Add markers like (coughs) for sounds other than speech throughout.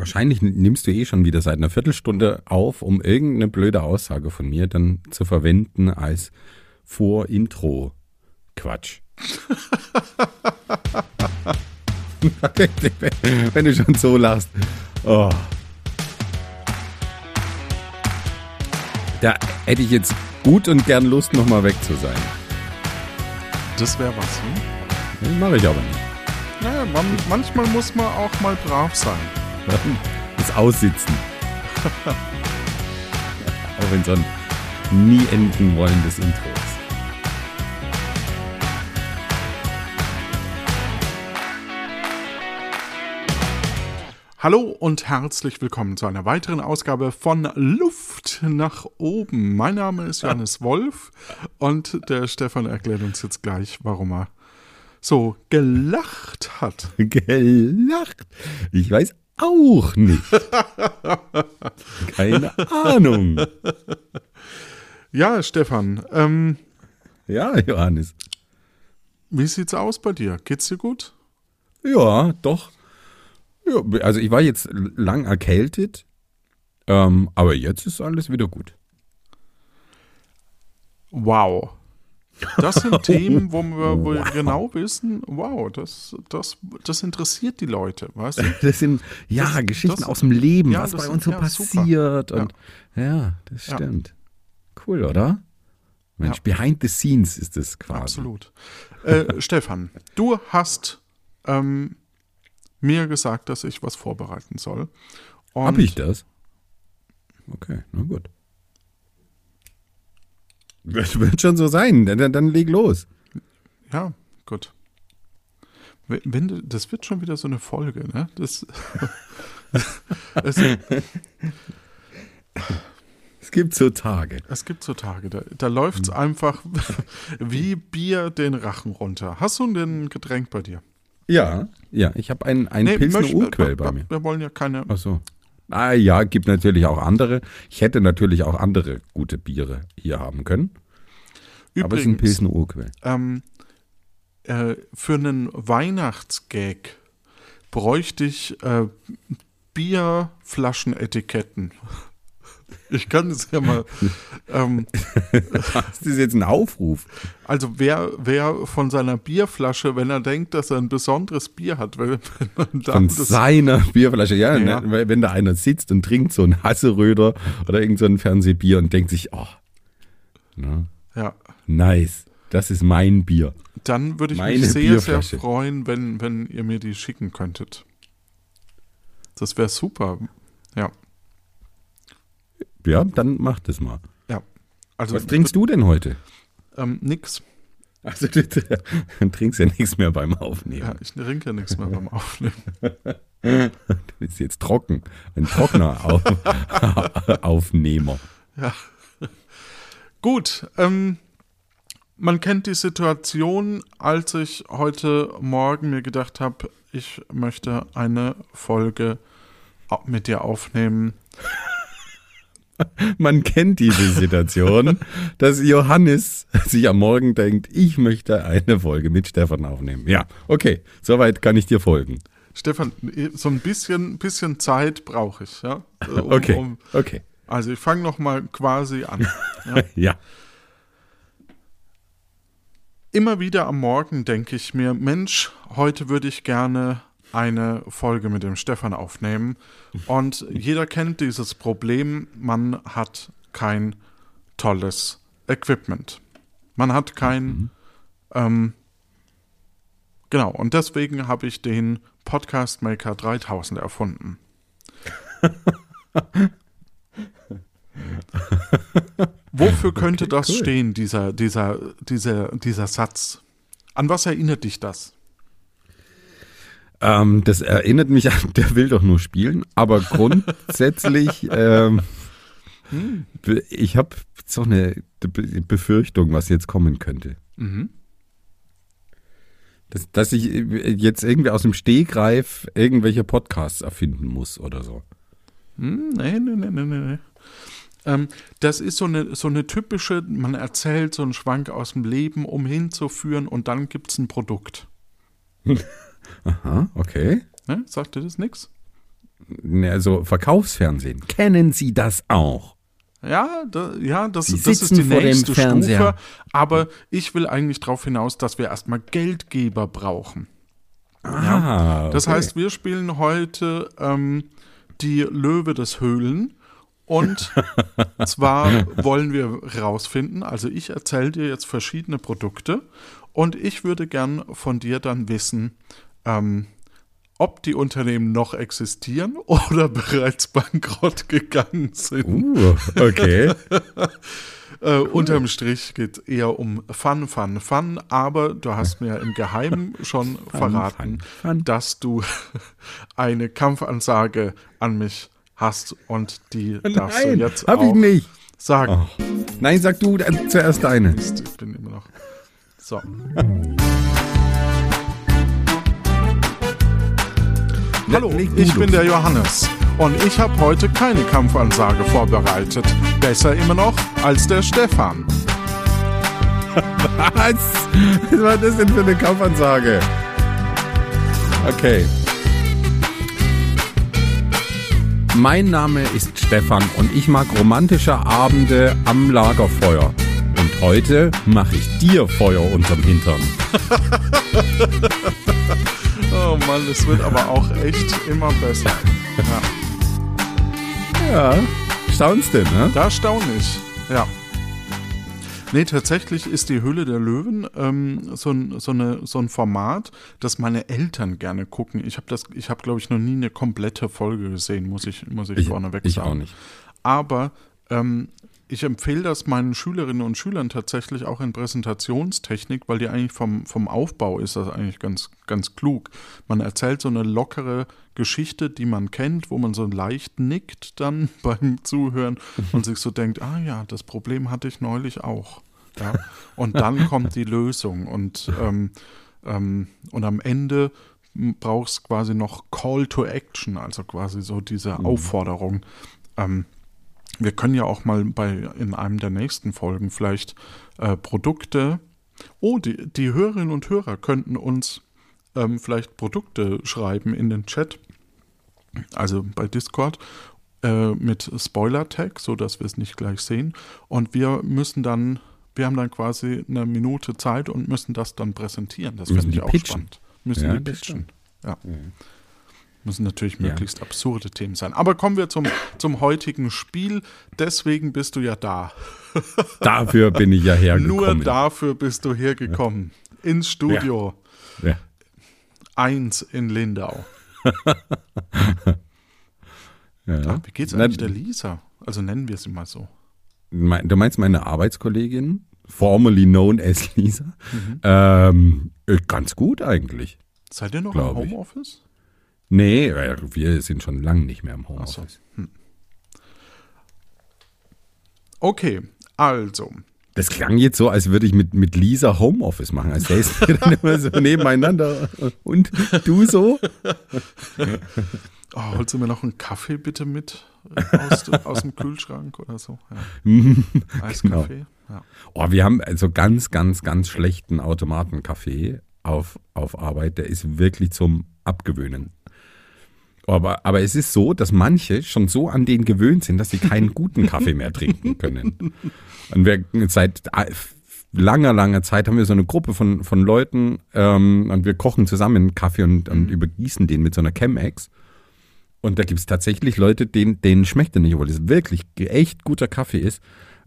Wahrscheinlich nimmst du eh schon wieder seit einer Viertelstunde auf, um irgendeine blöde Aussage von mir dann zu verwenden als Vor-Intro-Quatsch. (laughs) Wenn du schon so lachst. Oh. Da hätte ich jetzt gut und gern Lust, nochmal weg zu sein. Das wäre was, hm? Mache ich aber nicht. Naja, man, manchmal muss man auch mal brav sein. Das Aussitzen. (laughs) auch wenn so ein nie enden wollendes Intro. Hallo und herzlich willkommen zu einer weiteren Ausgabe von Luft nach oben. Mein Name ist Johannes Wolf und der Stefan erklärt uns jetzt gleich, warum er so gelacht hat. (laughs) Gelacht? Ich weiß auch nicht. (laughs) Keine Ahnung. Ja, Stefan, ähm, Ja, Johannes. wie sieht's aus bei dir? Geht's dir gut? Ja, doch. Ja, also ich war jetzt lang erkältet, ähm, aber jetzt ist alles wieder gut. Wow. Das sind (laughs) Themen, wo wir, wo wir Wow. genau wissen, wow, das, das, das interessiert die Leute, weißt du? (laughs) Das sind ja Das- Geschichten das- aus dem Leben, ja, was das bei sind- uns so ja, passiert. Und ja, das Ja. stimmt. Cool, oder? Mensch, behind the scenes ist es quasi. Absolut. Äh, (laughs) Stefan, du hast ähm, mir gesagt, dass ich was vorbereiten soll. Und Hab ich das? Okay, na gut. Das wird schon so sein. Dann, dann, leg los. Ja, gut. Wenn, wenn das wird schon wieder so eine Folge, ne? Das, (laughs) es, Es gibt so Tage. es gibt so Tage, da, da läuft es einfach (laughs) wie Bier den Rachen runter. Hast du denn ein Getränk bei dir? Ja, ja. Ich habe ein, ein Pilsner möchten- Urquell bei mir. Wir wollen ja keine. Ach so. Ah ja, gibt natürlich auch andere. Ich hätte natürlich auch andere gute Biere hier haben können. aber es ist ein Übrigens, Pilsner Urquell. ähm, äh, für einen Weihnachtsgag bräuchte ich äh, Bierflaschenetiketten. Ich kann es ja mal. Ähm, Das ist jetzt ein Aufruf. also wer, wer von seiner Bierflasche, wenn er denkt, dass er ein besonderes Bier hat, wenn wenn man da Von seiner Bierflasche. Ja, Ja. Ne, wenn da einer sitzt und trinkt so ein Hasseröder oder irgend so ein Fernsehbier und denkt sich, oh, na, ja, nice, das ist mein Bier. dann würde ich Meine mich sehr, sehr freuen, wenn, wenn ihr mir die schicken könntet. Das wäre super. Ja, Ja, dann mach das mal. ja. Also Was trinkst du denn heute? Ähm, nix. Also (laughs) du, dann trinkst ja nichts mehr beim Aufnehmen. Ja, ich trinke ja nichts mehr beim Aufnehmen. (laughs) Du bist jetzt trocken. Ein trockener Auf (laughs) Aufnehmer. Ja. Gut, ähm, man kennt die Situation, als ich heute Morgen mir gedacht habe, ich möchte eine Folge mit dir aufnehmen. Man kennt diese Situation, dass Johannes sich am Morgen denkt, ich möchte eine Folge mit Stefan aufnehmen. Ja, okay, soweit kann ich dir folgen. Stefan, so ein bisschen, bisschen Zeit brauche ich, ja. Um- Okay, um- okay. also ich fange noch mal quasi an. Ja, (laughs) Immer wieder am Morgen denke ich mir, Mensch, heute würde ich gerne eine Folge mit dem Stefan aufnehmen. Und jeder kennt dieses Problem, man hat kein tolles Equipment. Man hat kein, ähm, genau, und deswegen habe ich den Podcast Maker 3000 erfunden. Wofür könnte das cool. stehen, dieser, dieser, dieser, dieser Satz? An was erinnert dich das? Ähm, das erinnert mich an, (laughs) der will doch nur spielen, aber grundsätzlich, (laughs) ähm, ich habe so eine Be- Befürchtung, was jetzt kommen könnte. Mhm. Dass, dass ich jetzt irgendwie aus dem Stehgreif irgendwelche Podcasts erfinden muss oder so. Hm, nee, nee, nee, nee, nee. nee. Ähm, das ist so eine, so eine typische, man erzählt so einen Schwank aus dem Leben, um hinzuführen und dann gibt es ein Produkt. (laughs) Aha, okay. Ne? Sagt dir das nichts? Also Verkaufsfernsehen. Kennen Sie das auch? Ja, da, ja das, das ist die nächste. Stufe. Aber ich will eigentlich darauf hinaus, dass wir erstmal Geldgeber brauchen. Ah, Das okay. heißt, wir spielen heute ähm, die Löwe des Höhlen. Und (laughs) zwar wollen wir rausfinden, also ich erzähle dir jetzt verschiedene Produkte und ich würde gern von dir dann wissen, ähm, ob die Unternehmen noch existieren (laughs) oder bereits bankrott gegangen sind. Uh, okay. (laughs) Äh, unterm Strich geht es eher um Fun, Fun, Fun, aber du hast mir im Geheimen (laughs) schon verraten, fun, fun. dass du eine Kampfansage an mich hast und die darfst Nein, du jetzt hab auch ich nicht. sagen. Nein, sag du äh, zuerst deine. Ich bin immer noch. So. Hallo, ich bin der Johannes und ich habe heute keine Kampfansage vorbereitet. Besser immer noch als der Stefan. (laughs) Was? Was war das denn für eine Kampfansage? Okay. Mein Name ist Stefan und ich mag romantische Abende am Lagerfeuer. Und heute mache ich dir Feuer unterm Hintern. (laughs) Oh Mann, es wird aber auch echt immer besser. Ja, Ja, staunst du, ne? da staune ich. Ja. Nee, tatsächlich ist die Höhle der Löwen ähm, so, ein, so, eine, so ein Format, das meine Eltern gerne gucken. Ich habe das, ich habe glaube ich noch nie eine komplette Folge gesehen, muss ich, muss ich, Ich, vorneweg ich sagen. auch nicht. Aber ähm, ich empfehle das meinen Schülerinnen und Schülern tatsächlich auch in Präsentationstechnik, weil die eigentlich vom, vom Aufbau ist das eigentlich ganz, ganz klug. Man erzählt so eine lockere Geschichte, die man kennt, wo man so leicht nickt dann (laughs) beim Zuhören und sich so denkt, ah ja, das Problem hatte ich neulich auch. Ja? Und dann (laughs) kommt die Lösung und, ähm, ähm, und am Ende brauchst quasi noch Call to Action, also quasi so diese Aufforderung. Ähm, wir können ja auch mal bei in einem der nächsten Folgen vielleicht äh, Produkte. Oh, die, die Hörerinnen und Hörer könnten uns ähm, vielleicht Produkte schreiben in den Chat, also bei Discord, äh, mit Spoiler-Tag, sodass wir es nicht gleich sehen. Und wir müssen dann, wir haben dann quasi eine Minute Zeit und müssen das dann präsentieren. Das finde ich auch pitchen. spannend. Müssen Ja, die pitchen. Ja. Müssen natürlich möglichst absurde Themen sein. Aber kommen wir zum, zum heutigen Spiel. Deswegen bist du ja da. (laughs) Dafür bin ich ja hergekommen. Nur dafür bist du hergekommen. Ins Studio Ja. 1 in Lindau. (laughs) Ja. Wie geht's Na, eigentlich der Lisa? Also nennen wir sie mal so. mein- Du meinst meine Arbeitskollegin, formerly known as Lisa? Mhm. Ähm, äh, ganz gut eigentlich. Seid ihr noch im. Homeoffice? Nee, äh, wir sind schon lange nicht mehr im Ach so. Homeoffice. Okay, also. Das klang jetzt so, als würde ich mit, mit Lisa Homeoffice machen. Als säßen wir (laughs) dann immer so nebeneinander. Und du so? (laughs) Oh, holst du mir noch einen Kaffee bitte mit aus, aus dem Kühlschrank oder so? Ja. (laughs) Eiskaffee? Ja. Oh, wir haben also ganz, ganz, ganz schlechten Automatenkaffee auf, auf Arbeit. Der ist wirklich zum Abgewöhnen. Aber, aber es ist so, dass manche schon so an den gewöhnt sind, dass sie keinen (laughs) guten Kaffee mehr trinken können. Und wir seit äh, langer, langer Zeit haben wir so eine Gruppe von, von Leuten ähm, und wir kochen zusammen Kaffee und, und übergießen den mit so einer Chemex. Und da gibt es tatsächlich Leute, denen, denen schmeckt er nicht, obwohl es wirklich echt guter Kaffee ist,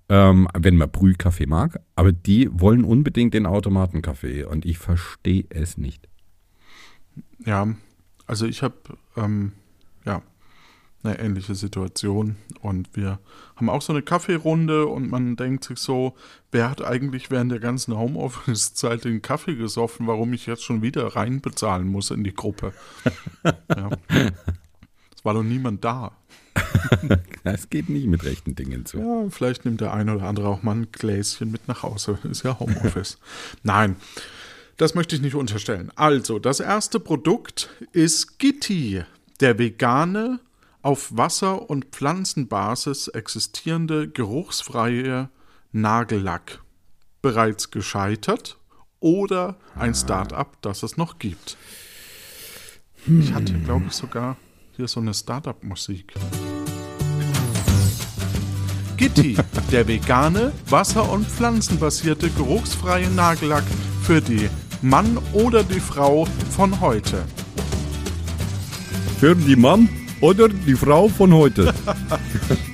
ähm, wenn man Brühkaffee mag. Aber die wollen unbedingt den Automatenkaffee und ich verstehe es nicht. Ja, also ich habe ähm, ja eine ähnliche Situation und wir haben auch so eine Kaffeerunde und man denkt sich so, wer hat eigentlich während der ganzen Homeoffice-Zeit den Kaffee gesoffen, warum ich jetzt schon wieder reinbezahlen muss in die Gruppe? (laughs) ja. Es war doch niemand da. (laughs) Das geht nicht mit rechten Dingen zu. Ja, vielleicht nimmt der eine oder andere auch mal ein Gläschen mit nach Hause. Ist ja Homeoffice. (laughs) Nein, das möchte ich nicht unterstellen. Also, das erste Produkt ist Gitti, der vegane, auf Wasser- und Pflanzenbasis existierende, geruchsfreie Nagellack. Bereits gescheitert oder ein Start-up, das es noch gibt. Ich hatte, glaube ich, sogar hier so eine Startup-Musik. Gitti, der vegane, wasser- und pflanzenbasierte geruchsfreie Nagellack für die Mann oder die Frau von heute. Für die Mann oder die Frau von heute. (laughs)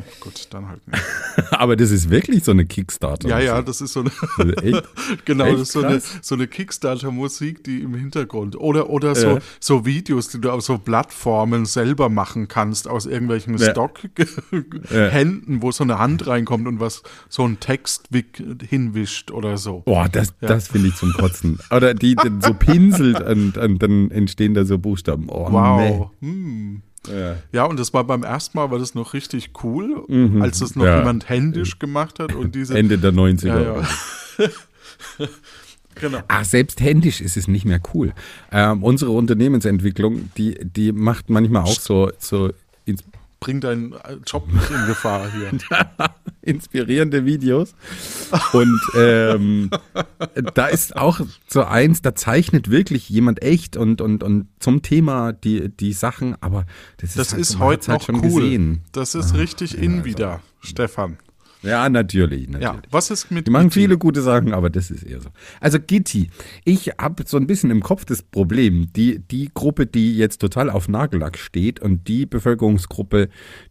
Ja, gut, dann halt nicht. (laughs) Aber das ist wirklich so eine Kickstarter. Ja, ja, das ist so eine, echt? (laughs) genau, Echt das ist so eine, so eine Kickstarter-Musik, die im Hintergrund. Oder, oder so, Ja. so Videos, die du auf so Plattformen selber machen kannst, aus irgendwelchen Ja. Stock-Händen, wo so eine Hand reinkommt und was so ein Text hinwischt oder so. Boah, das, das finde ich zum Kotzen. Oder die, so pinselt (laughs) und, und dann entstehen da so Buchstaben. Oh, Wow. Hm. Ja. Ja, und das war beim ersten Mal, war das noch richtig cool, als das noch Mhm. Ja. jemand händisch gemacht hat und diese. Ende der 90er. ja, ja. (laughs) genau. Ach, selbst händisch ist es nicht mehr cool. Ähm, unsere Unternehmensentwicklung, die, die macht manchmal auch so, so ins Bring deinen Job nicht in Gefahr hier. (laughs) inspirierende Videos. Und ähm, da ist auch so eins, da zeichnet wirklich jemand echt und, und, und zum Thema die, die Sachen, aber das ist, Das halt ist heute hat's noch halt cool. gesehen. Das ist richtig in wieder, Stefan. Ja, natürlich, natürlich. Ja, was ist mit Die machen Gitti? viele gute Sachen, aber das ist eher so. Also Gitti, ich habe so ein bisschen im Kopf das Problem, die, die Gruppe, die jetzt total auf Nagellack steht und die Bevölkerungsgruppe,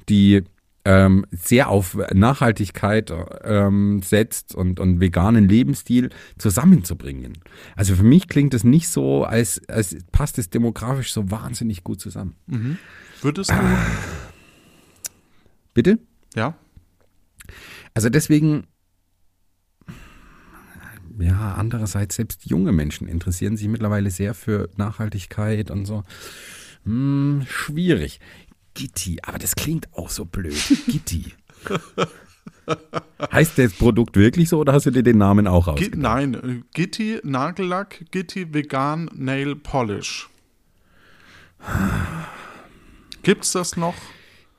die ähm, sehr auf Nachhaltigkeit ähm, setzt und, und veganen Lebensstil zusammenzubringen. Also für mich klingt das nicht so, als, als passt es demografisch so wahnsinnig gut zusammen. Würdest du, Ah. Bitte? ja, Also deswegen, ja, andererseits, selbst junge Menschen interessieren sich mittlerweile sehr für Nachhaltigkeit und so. Hm, schwierig. Gitti, aber das klingt auch so blöd. Gitti. (laughs) heißt das Produkt wirklich so oder hast du dir den Namen auch ausgedacht? nein, äh, Gitti Nagellack, Gitti Vegan Nail Polish. Gibt's das noch?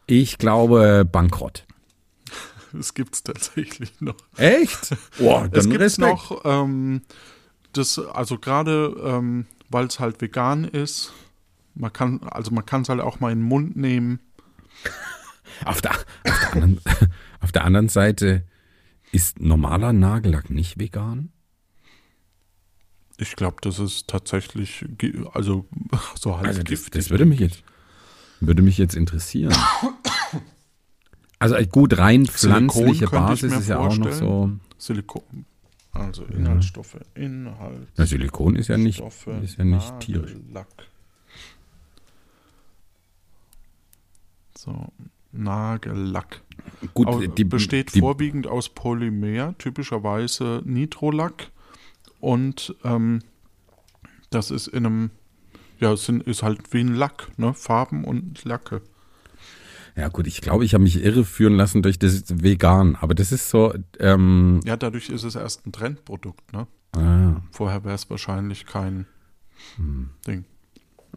Ich glaube bankrott. Es gibt's tatsächlich noch. Echt? Boah, Es dann gibt Respekt. noch ähm, das, also gerade ähm, weil es halt vegan ist, man kann, also man kann es halt auch mal in den Mund nehmen. (laughs) Auf der, auf, der anderen, (laughs) auf der anderen Seite ist normaler Nagellack nicht vegan? Ich glaube, das ist tatsächlich, also (laughs) so halb Also das, das würde mich jetzt würde mich jetzt interessieren. Also äh, gut, rein pflanzliche Basis ist ja auch noch so. Silikon. Also Inhaltsstoffe, Inhalt. Na, Silikon ist ja nicht, Stoffe, ist ja nicht tierisch. Nagellack. So, Nagellack. Gut, Au- die besteht die, vorwiegend aus Polymer, typischerweise Nitrolack. Und ähm, das ist in einem, ja, es ist halt wie ein Lack, ne? Farben und Lacke. Ja gut, ich glaube, ich habe mich irreführen lassen durch das Vegan, aber das ist so. Ähm, Ja, dadurch ist es erst ein Trendprodukt, ne? ah, Vorher wäre es wahrscheinlich kein Hm. Ding.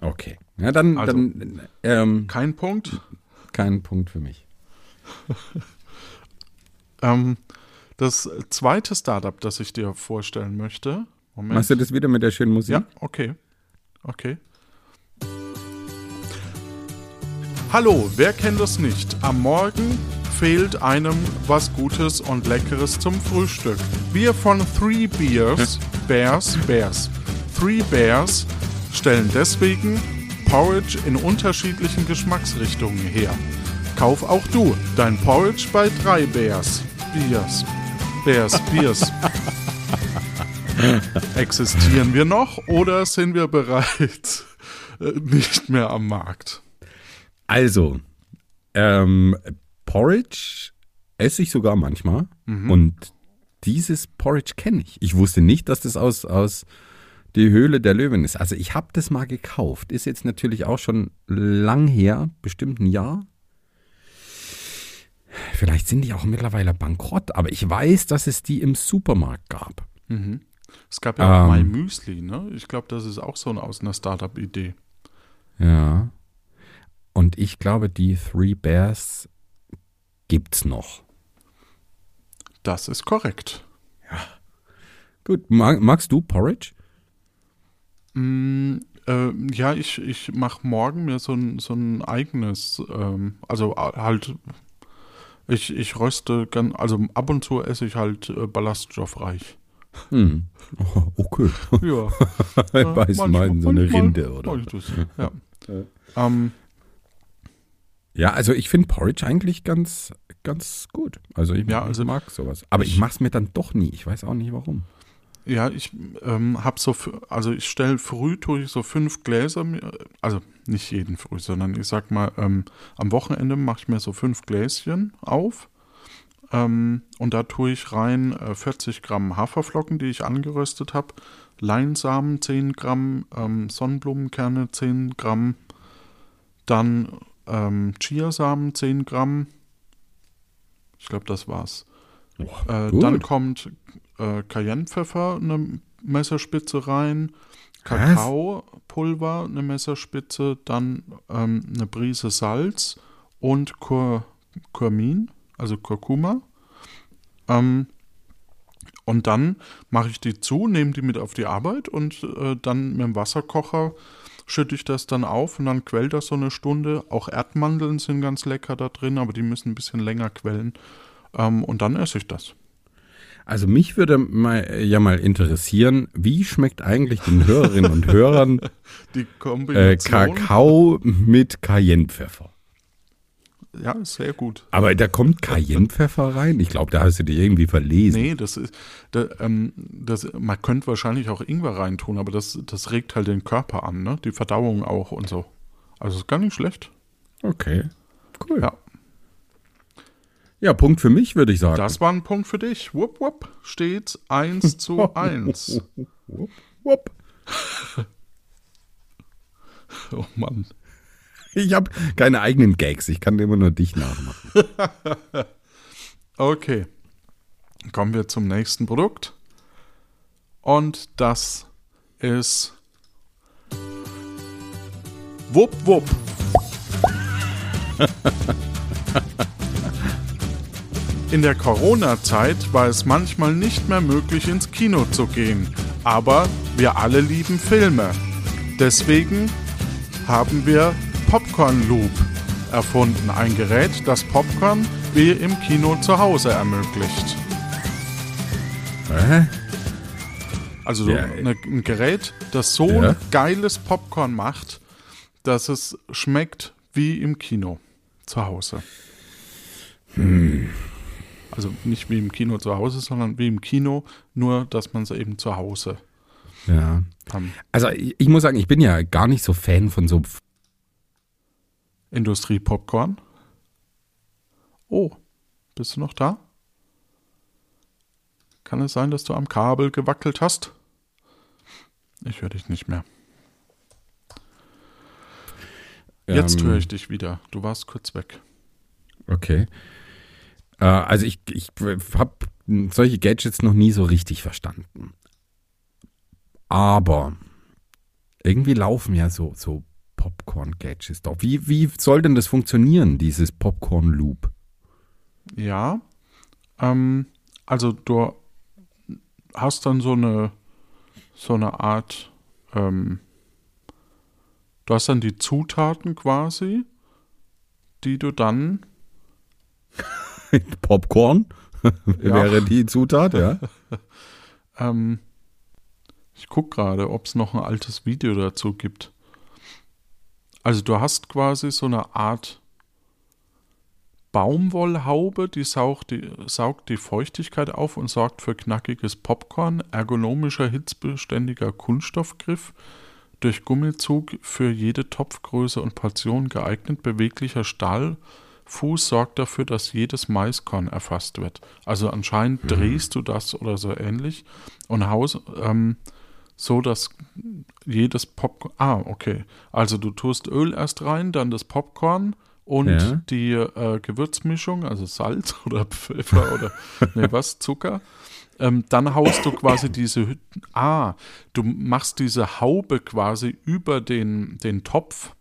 okay. Ja, dann, Also- dann ähm, Kein Punkt. kein Punkt für mich. (laughs) Ähm, das zweite Startup, das ich dir vorstellen möchte. Moment. Machst du das wieder mit der schönen Musik? Ja, okay. Okay. Hallo, wer kennt das nicht? Am Morgen fehlt einem was Gutes und Leckeres zum Frühstück. Wir von Three Beers, Bears, Bears, Three Bears stellen deswegen Porridge in unterschiedlichen Geschmacksrichtungen her. Kauf auch du dein Porridge bei drei Bears. Beers. Bears, Beers. (laughs) Existieren wir noch oder sind wir bereits äh, nicht mehr am Markt? Also, ähm, Porridge esse ich sogar manchmal. Und dieses Porridge kenne ich. Ich wusste nicht, dass das aus, aus die Höhle der Löwen ist. Also ich habe das mal gekauft. Ist jetzt natürlich auch schon lang her, bestimmt ein Jahr. Vielleicht sind die auch mittlerweile bankrott, aber ich weiß, dass es die im Supermarkt gab. Es gab ja auch Ähm. My Müsli, ne? Ich glaube, das ist auch so eine, aus einer Startup-Idee. Ja. Und ich glaube, die Three Bears gibt's noch. Das ist korrekt. Gut, mag, magst du Porridge? Mm, Äh, ja, ich, ich mache morgen mir so ein, so ein eigenes, ähm, also halt, ich, ich röste, ganz, also ab und zu esse ich halt äh, ballaststoffreich. Hm. Oh, (laughs) okay. Ja. (laughs) Ich weiß mal so eine manchmal Rinde oder. das, ja. Ähm, Ja, also ich finde Porridge eigentlich ganz, ganz gut. Also ich Ja, also mag sowas. Aber ich, ich- mache es mir dann doch nie. Ich weiß auch nicht warum. Ja, ich ähm, habe so, also ich stelle früh, tue ich so fünf Gläser, also nicht jeden früh, sondern ich sag mal, ähm, am Wochenende mache ich mir so fünf Gläschen auf ähm, und da tue ich rein äh, 40 Gramm Haferflocken, die ich angeröstet habe, Leinsamen 10 Gramm, ähm, Sonnenblumenkerne 10 Gramm, dann ähm, Chiasamen 10 Gramm, ich glaube, das war's. Äh, gut. dann kommt äh, Cayennepfeffer, eine Messerspitze rein, Kakaopulver, eine Messerspitze, dann ähm, eine Prise Salz und Kur Kurmin, also Kurkuma. Ähm, und dann mache ich die zu, nehme die mit auf die Arbeit und äh, dann mit dem Wasserkocher schütte ich das dann auf und dann quält das so eine Stunde. Auch Erdmandeln sind ganz lecker da drin, aber die müssen ein bisschen länger quellen. Ähm, und dann esse ich das. Also mich würde mal, ja mal interessieren, wie schmeckt eigentlich den Hörerinnen und Hörern (laughs) Die äh, Kombination. Kakao mit Cayennepfeffer? Ja, ist sehr gut. Aber da kommt Cayennepfeffer rein? Ich glaube, da hast du dich irgendwie verlesen. Nee, das ist, da, ähm, das, man könnte wahrscheinlich auch Ingwer reintun, aber das, das regt halt den Körper an, ne? Die Verdauung auch und so. Also ist gar nicht schlecht. Okay, cool. Ja. Ja, Punkt für mich, würde ich sagen. Das war ein Punkt für dich. Wupp, wupp. Steht 1 zu (laughs) 1. Wupp, wupp. (laughs) Oh Mann. Ich habe keine eigenen Gags, ich kann immer nur dich nachmachen. (laughs) Okay. Kommen wir zum nächsten Produkt. Und das ist Wupp Wupp. (laughs) In der Corona-Zeit war es manchmal nicht mehr möglich, ins Kino zu gehen. Aber wir alle lieben Filme. Deswegen haben wir Popcorn Loop erfunden. Ein Gerät, das Popcorn wie im Kino zu Hause ermöglicht. Hä? Also so Ja, eine, ein Gerät, das so Ja. ein geiles Popcorn macht, dass es schmeckt wie im Kino zu Hause. Also nicht wie im Kino zu Hause, sondern wie im Kino, nur dass man es eben zu Hause Ja. kann. Also ich, ich muss sagen, ich bin ja gar nicht so Fan von so Industrie-Popcorn. Oh, bist du noch da? Kann es sein, dass du am Kabel gewackelt hast? Ich höre dich nicht mehr. Jetzt ähm, höre ich dich wieder. Du warst kurz weg. Okay. Äh, also ich, ich habe solche Gadgets noch nie so richtig verstanden. Aber irgendwie laufen ja so, so Popcorn-Gadgets doch. Wie, wie soll denn das funktionieren, dieses Popcorn-Loop? Ja. Ähm, also du hast dann so eine so eine Art, ähm, du hast dann die Zutaten quasi, die du dann (laughs) Popcorn (laughs) wäre die Zutat, ja. (laughs) Ähm, ich gucke gerade, ob es noch ein altes Video dazu gibt. Also du hast quasi so eine Art Baumwollhaube, die saugt, die saugt die Feuchtigkeit auf und sorgt für knackiges Popcorn, ergonomischer, hitzbeständiger Kunststoffgriff, durch Gummizug für jede Topfgröße und Portion geeignet, beweglicher Stahlfuß sorgt dafür, dass jedes Maiskorn erfasst wird. Also anscheinend drehst du das oder so ähnlich und haus, ähm, so, dass jedes Popcorn. Ah, okay. Also du tust Öl erst rein, dann das Popcorn und Ja. die äh, Gewürzmischung, also Salz (laughs) oder Pfeffer oder nee, was, Zucker. Ähm, dann haust du quasi diese Hü- Ah, du machst diese Haube quasi über den, den Topf,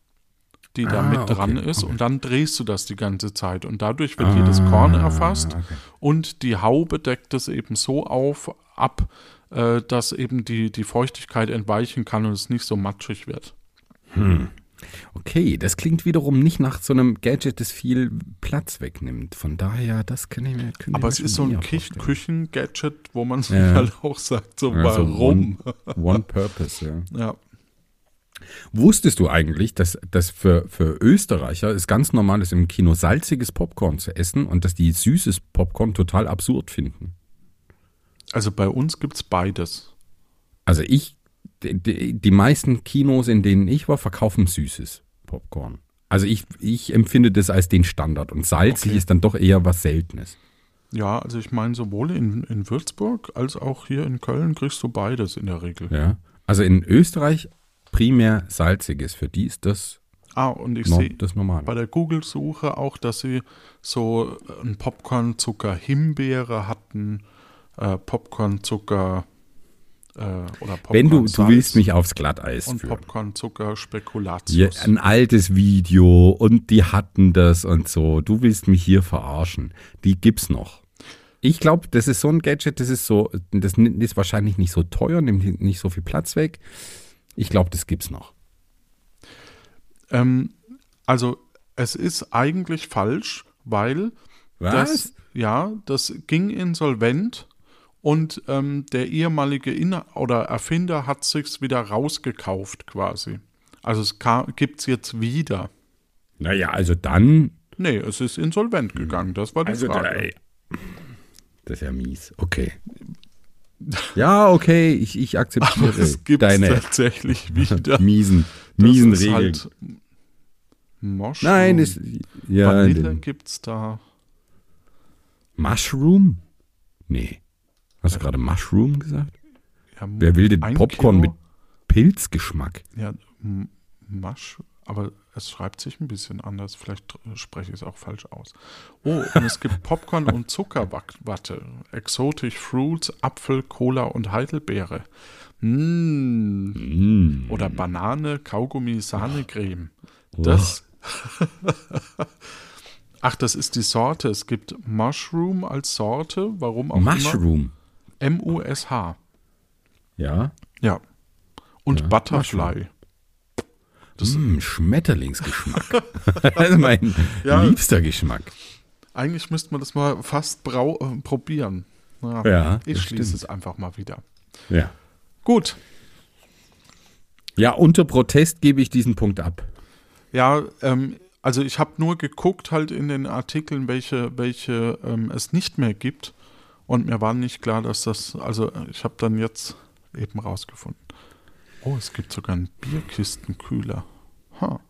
die da Ah, mit okay, dran ist, okay. und dann drehst du das die ganze Zeit. Und dadurch wird jedes Korn erfasst Ah, okay. und die Haube deckt es eben so auf, ab, äh, dass eben die, die Feuchtigkeit entweichen kann und es nicht so matschig wird. Hm. Okay, das klingt wiederum nicht nach so einem Gadget, das viel Platz wegnimmt. Von daher, das kann ich mir. Aber es ist so ein. Küchen-Gadget, wo man sich Ja. (laughs) halt auch sagt, so Ja, so warum? One, one Purpose, ja. (laughs) Ja. Wusstest du eigentlich, dass, dass für, für Österreicher es ganz normal ist, im Kino salziges Popcorn zu essen und dass die süßes Popcorn total absurd finden? Also bei uns gibt es beides. Also ich, die, die, meisten Kinos, in denen ich war, verkaufen süßes Popcorn. Also ich, ich empfinde das als den Standard und salzig Okay. ist dann doch eher was Seltenes. Ja, also ich meine, sowohl in, in Würzburg als auch hier in Köln kriegst du beides in der Regel. Ja. Also in Österreich primär salziges, für die ist das, Ah, und ich no, sehe das normal. bei der Google-Suche auch, dass sie so ein Popcorn-Zucker-Himbeere hatten, äh, Popcorn-Zucker äh, oder Wenn du, du willst mich aufs Glatteis und führen. Ja, Popcorn-Zucker-Spekulatius. ein altes Video und die hatten das und so. Du willst mich hier verarschen. Die gibt's noch. Ich glaube, das ist so ein Gadget, das ist so, das ist wahrscheinlich nicht so teuer, nimmt nicht so viel Platz weg. Ich glaube, das gibt's noch. Ähm, also es ist eigentlich falsch, weil das, ja, das ging insolvent und ähm, der ehemalige Inner oder Erfinder hat sich's wieder rausgekauft quasi. Also es gibt es jetzt wieder. Naja, also dann. Nee, es ist insolvent gegangen, das war die Also da, Frage. ey. das ist ja mies. Okay. (laughs) Ja, okay, ich, ich akzeptiere Aber es gibt deine tatsächlich wieder. miesen, (laughs) miesen das ist Regeln. halt Mushroom. Nein, ist, ja, Vanille gibt's da. Mushroom? Nee. Hast du gerade Mushroom gesagt? Ja, Wer will denn Popcorn Kilo- mit Pilzgeschmack? Ja, M- Masch, aber es schreibt sich ein bisschen anders. Vielleicht spreche ich es auch falsch aus. Oh, und es gibt Popcorn (laughs) und Zuckerwatte, Exotic Fruits, Apfel, Cola und Heidelbeere. Mm. Mm. Oder Banane, Kaugummi, Sahnecreme. Das. (laughs) Ach, das ist die Sorte. Es gibt Mushroom als Sorte. Warum auch Mushroom. immer. M-U-S-H. Ja. Ja. Und Ja, Butterfly. Das- Mm, Schmetterlingsgeschmack. (laughs) das ist mein Ja. liebster Geschmack. Eigentlich müsste man das mal fast brau äh, probieren. Ja, Ja, ich schließe stimmt. es einfach mal wieder. Ja. Gut. Ja, unter Protest gebe ich diesen Punkt ab. Ja, ähm, also ich habe nur geguckt halt in den Artikeln, welche, welche ähm, es nicht mehr gibt. Und mir war nicht klar, dass das, also äh, ich habe dann jetzt eben rausgefunden. Oh, es gibt sogar einen Bierkistenkühler. Ha.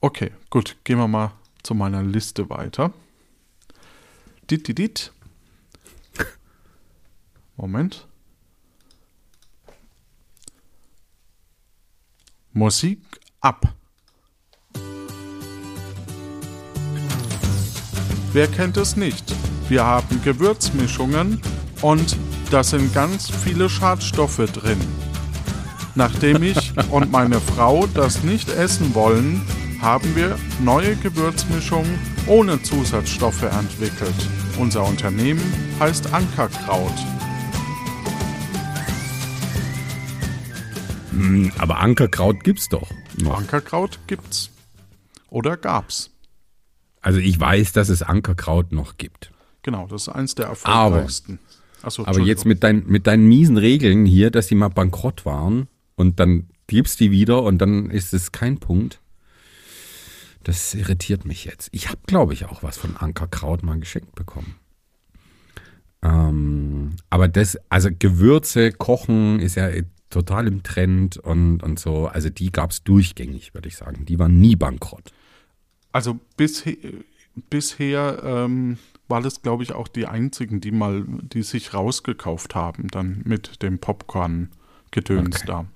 Okay, gut, gehen wir mal zu meiner Liste weiter. Dit, dit, dit. Moment. Musik ab. Wer kennt es nicht? Wir haben Gewürzmischungen und da sind ganz viele Schadstoffe drin. Nachdem ich (laughs) und meine Frau das nicht essen wollen, haben wir neue Gewürzmischungen ohne Zusatzstoffe entwickelt. Unser Unternehmen heißt Ankerkraut. Hm, aber Ankerkraut gibt's doch. Noch. Ankerkraut gibt's. Oder gab's. Also ich weiß, dass es Ankerkraut noch gibt. Genau, das ist eins der erfolgreichsten. Achso, Aber jetzt mit, dein, mit deinen miesen Regeln hier, dass die mal bankrott waren und dann gibst die wieder und dann ist es kein Punkt. Das irritiert mich jetzt. Ich habe, glaube ich, auch was von Ankerkraut mal geschenkt bekommen. Ähm, aber das, also Gewürze, Kochen ist ja total im Trend und, und so. Also die gab es durchgängig, würde ich sagen. Die waren nie bankrott. Also bisher, bisher ähm, war das, glaube ich, auch die einzigen, die mal, die sich rausgekauft haben, dann mit dem Popcorn-Gedöns Okay. da.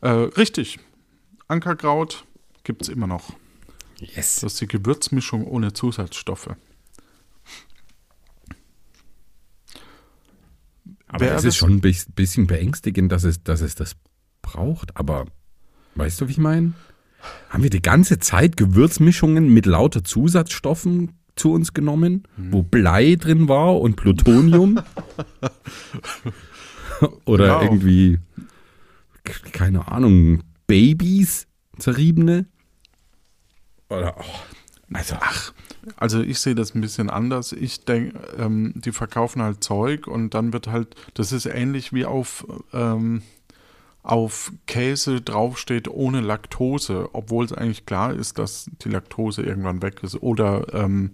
Äh, richtig. Ankerkraut gibt es immer noch. Yes. Das ist die Gewürzmischung ohne Zusatzstoffe. Aber Wer es das- ist schon ein bis- bisschen beängstigend, dass es, dass es das braucht. Aber weißt du, wie ich meine? Haben wir die ganze Zeit Gewürzmischungen mit lauter Zusatzstoffen zu uns genommen, wo Blei drin war und Plutonium? (laughs) Oder Genau. irgendwie, keine Ahnung, Babys, zerriebene. Oder, oh, also, Ach, also ich sehe das ein bisschen anders. Ich denke, ähm, die verkaufen halt Zeug und dann wird halt, das ist ähnlich wie auf, ähm, auf Käse draufsteht ohne Laktose, obwohl es eigentlich klar ist, dass die Laktose irgendwann weg ist. Oder ähm,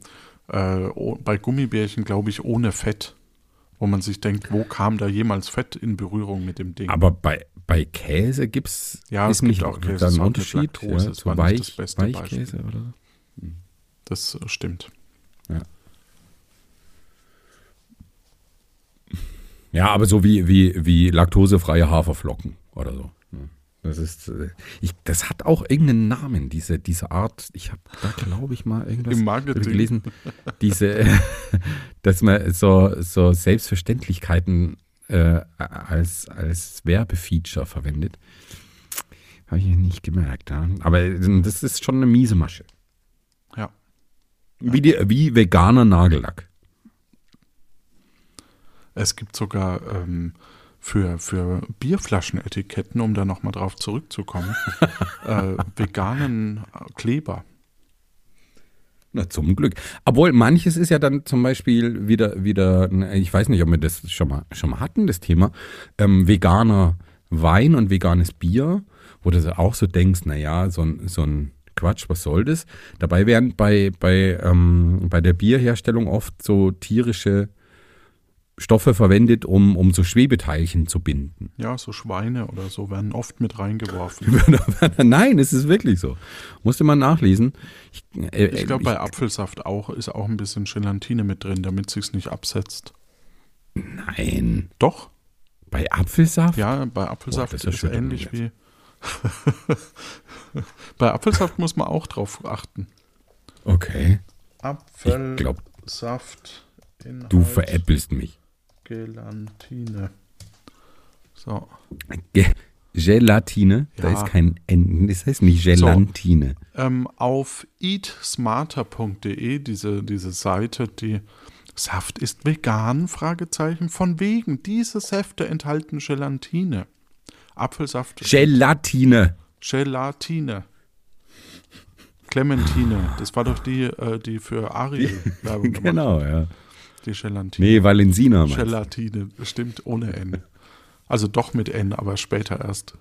äh, bei Gummibärchen, glaube ich, ohne Fett. Wo man sich denkt, wo kam da jemals Fett in Berührung mit dem Ding? aber bei, bei Käse gibt es Ja, es gibt auch Käse, mit Unterschied Laktose, ja, zu Weich, das beste Weichkäse oder so? das äh, stimmt. Ja, aber so wie, wie, wie laktosefreie Haferflocken oder so. Ja. Das ist, äh, ich, das hat auch irgendeinen Namen, diese, diese Art. Ich habe da, glaube ich, mal irgendwas Im Marketing. gelesen. Diese, (laughs) dass man so, so Selbstverständlichkeiten äh, als, als Werbefeature verwendet. Habe ich nicht gemerkt. Ja. Aber äh, das ist schon eine miese Masche. Ja. Wie, die, wie veganer Nagellack. Es gibt sogar ähm, für, für Bierflaschenetiketten, um da nochmal drauf zurückzukommen, (laughs) äh, veganen äh, Kleber. Na, zum Glück. Obwohl, manches ist ja dann zum Beispiel wieder, wieder, ich weiß nicht, ob wir das schon mal, schon mal hatten, das Thema, ähm, veganer Wein und veganes Bier, wo du auch so denkst, naja, so ein, so ein Quatsch, was soll das? Dabei werden bei, bei, ähm, bei der Bierherstellung oft so tierische Stoffe verwendet, um, um so Schwebeteilchen zu binden. Ja, so Schweine oder so werden oft mit reingeworfen. (laughs) Nein, es ist wirklich so. Musste man nachlesen. Ich, äh, Ich glaube, bei Apfelsaft auch ist auch ein bisschen Gelatine mit drin, damit sich's nicht absetzt. Nein. Doch, Bei Apfelsaft? ja, bei Apfelsaft das ist erschüttert ähnlich wie. (laughs) bei Apfelsaft muss man auch drauf achten. Okay. Apfelsaft. Du veräppelst mich. Gelatine. So. Ge Gelatine, da Ja. ist kein N, das heißt nicht Gelatine. Ähm, auf eatsmarter.de, diese, diese Seite, die Saft ist vegan, Fragezeichen, von wegen. Diese Säfte enthalten Gelatine. Apfelsaft. Gelatine. Gelatine. Clementine. Das war doch die, äh, die für Ariel Werbung (laughs) gemacht Genau, ja. Die Gelatine. Nee, Valensina meinst. Gelatine, bestimmt ohne N. Also doch mit N, aber später erst.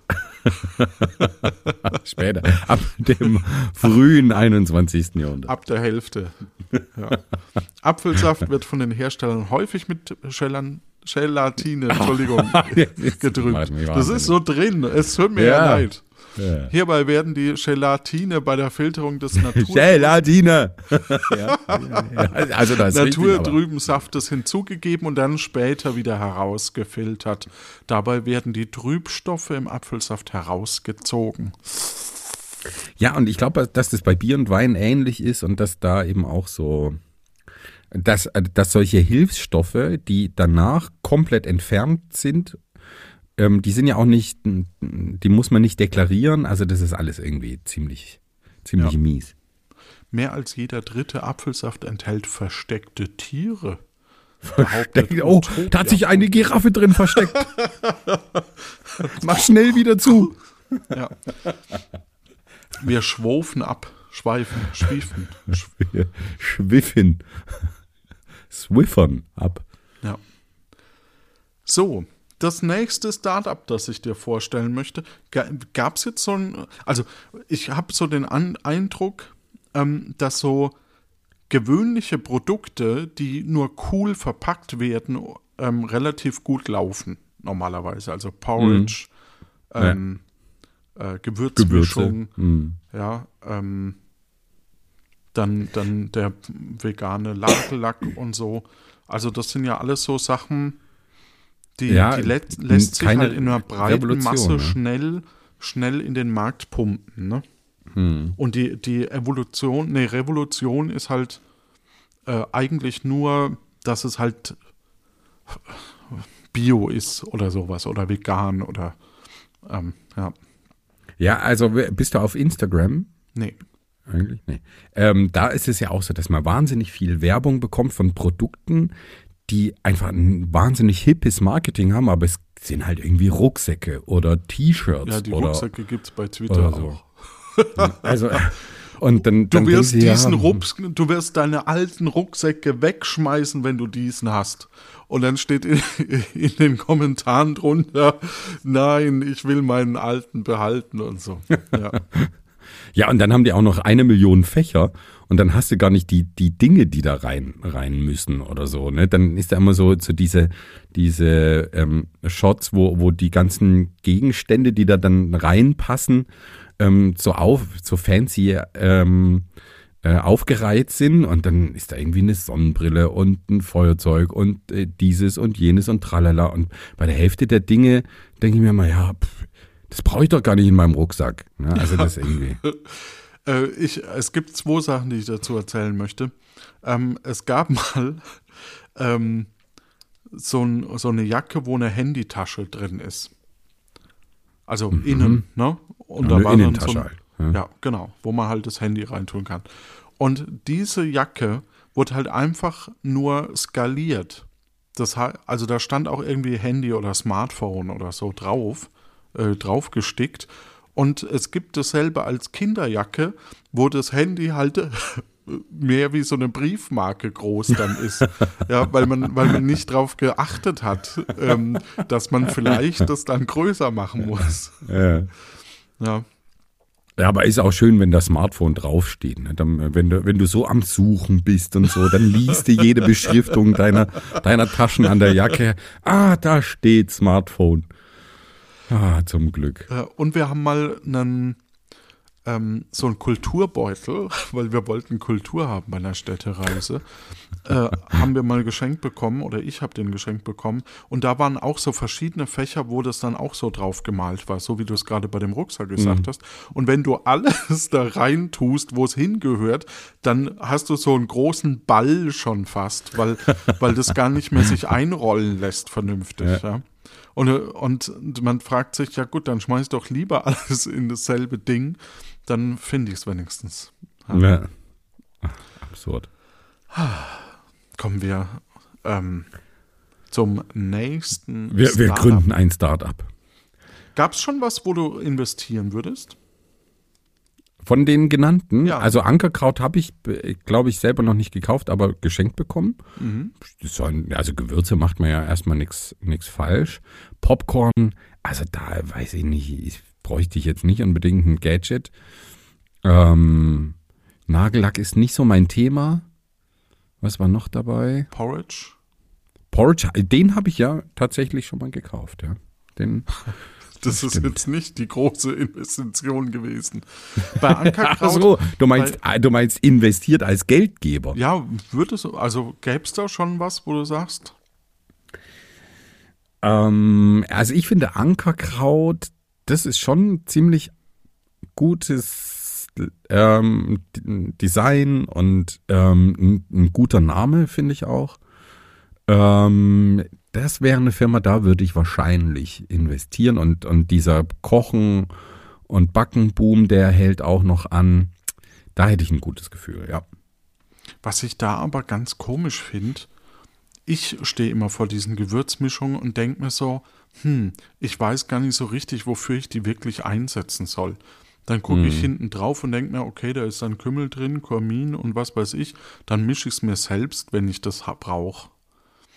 (laughs) Später. Ab dem frühen 21. Jahrhundert. Ab der Hälfte. Ja. Apfelsaft wird von den Herstellern häufig mit Gelan Gelatine, Entschuldigung, (laughs) gedrückt. Das ist so drin. Es tut mir Ja. ja leid. Ja. Hierbei werden die Gelatine bei der Filterung des (laughs) Natur Gelatine. (laughs) ja. Also das ist richtig, aber- naturtrüben Saftes hinzugegeben und dann später wieder herausgefiltert. Dabei werden die Trübstoffe im Apfelsaft herausgezogen. Ja, und ich glaube, dass das bei Bier und Wein ähnlich ist und dass da eben auch so, dass, dass solche Hilfsstoffe, die danach komplett entfernt sind, ähm, die sind ja auch nicht, die muss man nicht deklarieren. Also das ist alles irgendwie ziemlich, ziemlich Ja. mies. Mehr als jeder dritte Apfelsaft enthält versteckte Tiere. Denkt, oh, da hat sich eine Giraffe drin versteckt. (laughs) Mach schnell wieder zu. Ja. Wir schwofen ab, schweifen, schwiefen. Sch- Schwiffen. Swiffern ab. Ja. So, das nächste Startup, das ich dir vorstellen möchte, gab es jetzt so ein, also ich habe so den An Eindruck, ähm, dass so gewöhnliche Produkte, die nur cool verpackt werden, ähm, relativ gut laufen, normalerweise. Also Porridge, ähm, äh, Gewürzmischung, Hm. ja, ähm, dann, dann der vegane Nagellack und so. Also das sind ja alles so Sachen, die, Ja, die lä lässt sich halt in einer breiten Revolution, Masse ne? schnell, schnell in den Markt pumpen. Ne? Hm. Und die, die Evolution, nee, Revolution ist halt äh, eigentlich nur, dass es halt Bio ist oder sowas oder vegan oder ähm, ja, Ja, also bist du auf Instagram? nee. Eigentlich? Nee. Ähm, da ist es ja auch so, dass man wahnsinnig viel Werbung bekommt von Produkten, die einfach ein wahnsinnig hippes Marketing haben, aber es sind halt irgendwie Rucksäcke oder T-Shirts. Ja, die oder, Rucksäcke gibt es bei Twitter so. auch. (laughs) Also, und dann, Du dann wirst du, diesen ja, Rucks, du wirst deine alten Rucksäcke wegschmeißen, wenn du diesen hast. Und dann steht in, (laughs) in den Kommentaren drunter, nein, ich will meinen alten behalten und so. Ja. (laughs) Ja, und dann haben die auch noch eine Million Fächer und dann hast du gar nicht die, die Dinge, die da rein, rein müssen oder so. Ne? Dann ist da immer so, so diese, diese ähm, Shots, wo, wo die ganzen Gegenstände, die da dann reinpassen, ähm, so auf, so fancy ähm, äh, aufgereiht sind und dann ist da irgendwie eine Sonnenbrille und ein Feuerzeug und äh, dieses und jenes und tralala. Und bei der Hälfte der Dinge denke ich mir mal, ja, pff, das brauche ich doch gar nicht in meinem Rucksack. Ne? Also das irgendwie. (laughs) Äh, ich, es gibt zwei Sachen, die ich dazu erzählen möchte. Ähm, es gab (laughs) mal ähm, so, ein, so eine Jacke, wo eine Handytasche drin ist. Also innen, ne? Und Mhm. Eine da war dann so Innentasche ein, halt, ja. ja, genau, wo man halt das Handy reintun kann. Und diese Jacke wurde halt einfach nur skaliert. Das, also da stand auch irgendwie Handy oder Smartphone oder so drauf, äh, drauf gestickt. Und es gibt dasselbe als Kinderjacke, wo das Handy halt mehr wie so eine Briefmarke groß dann ist. ja, weil man, weil man nicht drauf geachtet hat, ähm, dass man vielleicht das dann größer machen muss. Ja. Ja. Ja, aber ist auch schön, wenn das Smartphone draufsteht. Ne? Dann, wenn, du, wenn du so am Suchen bist und so, dann liest du jede Beschriftung deiner, deiner Taschen an der Jacke. Ah, da steht Smartphone. (laughs) Ah, zum Glück. Und wir haben mal einen, ähm, so einen Kulturbeutel, (laughs) weil wir wollten Kultur haben bei einer Städtereise, äh, haben wir mal geschenkt bekommen oder ich habe den geschenkt bekommen. Und da waren auch so verschiedene Fächer, wo das dann auch so drauf gemalt war, so wie du es gerade bei dem Rucksack gesagt hast. Und wenn du alles (laughs) da rein tust, wo es hingehört, dann hast du so einen großen Ball schon fast, weil, weil das gar nicht mehr sich einrollen lässt vernünftig. Ja. Und, und man fragt sich, ja gut, dann schmeiß doch lieber (laughs) alles in dasselbe Ding, dann finde ich es wenigstens. Ja. Ach, absurd. Kommen wir ähm, zum nächsten. Wir, wir gründen ein Start-up. Gab es schon was, wo du investieren würdest? Von den genannten, Ja. also Ankerkraut habe ich, glaube ich, selber noch nicht gekauft, aber geschenkt bekommen. Mhm. Also Gewürze macht man ja erstmal nichts falsch. Popcorn, also da weiß ich nicht, ich bräuchte ich jetzt nicht unbedingt ein Gadget. Ähm, Nagellack ist nicht so mein Thema. Was war noch dabei? Porridge? Porridge, den habe ich ja tatsächlich schon mal gekauft, ja. Den, (laughs) Das, ist stimmt. jetzt nicht die große Investition gewesen. (laughs) Bei Ach Ankerkraut. so, du meinst, ah, du meinst investiert als Geldgeber. Ja, würdest du, also gäbe es da schon was, wo du sagst? Ähm, also ich finde Ankerkraut, das ist schon ziemlich gutes ähm, Design und ähm, ein, ein guter Name, finde ich auch. Ähm, das wäre eine Firma, da würde ich wahrscheinlich investieren und, und dieser Kochen- und Backenboom, der hält auch noch an. Da hätte ich ein gutes Gefühl, ja. Was ich da aber ganz komisch finde, ich stehe immer vor diesen Gewürzmischungen und denke mir so, hm, ich weiß gar nicht so richtig, wofür ich die wirklich einsetzen soll. Dann gucke ich hinten drauf und denke mir, okay, da ist dann Kümmel drin, Kurmin und was weiß ich. Dann mische ich es mir selbst, wenn ich das brauche.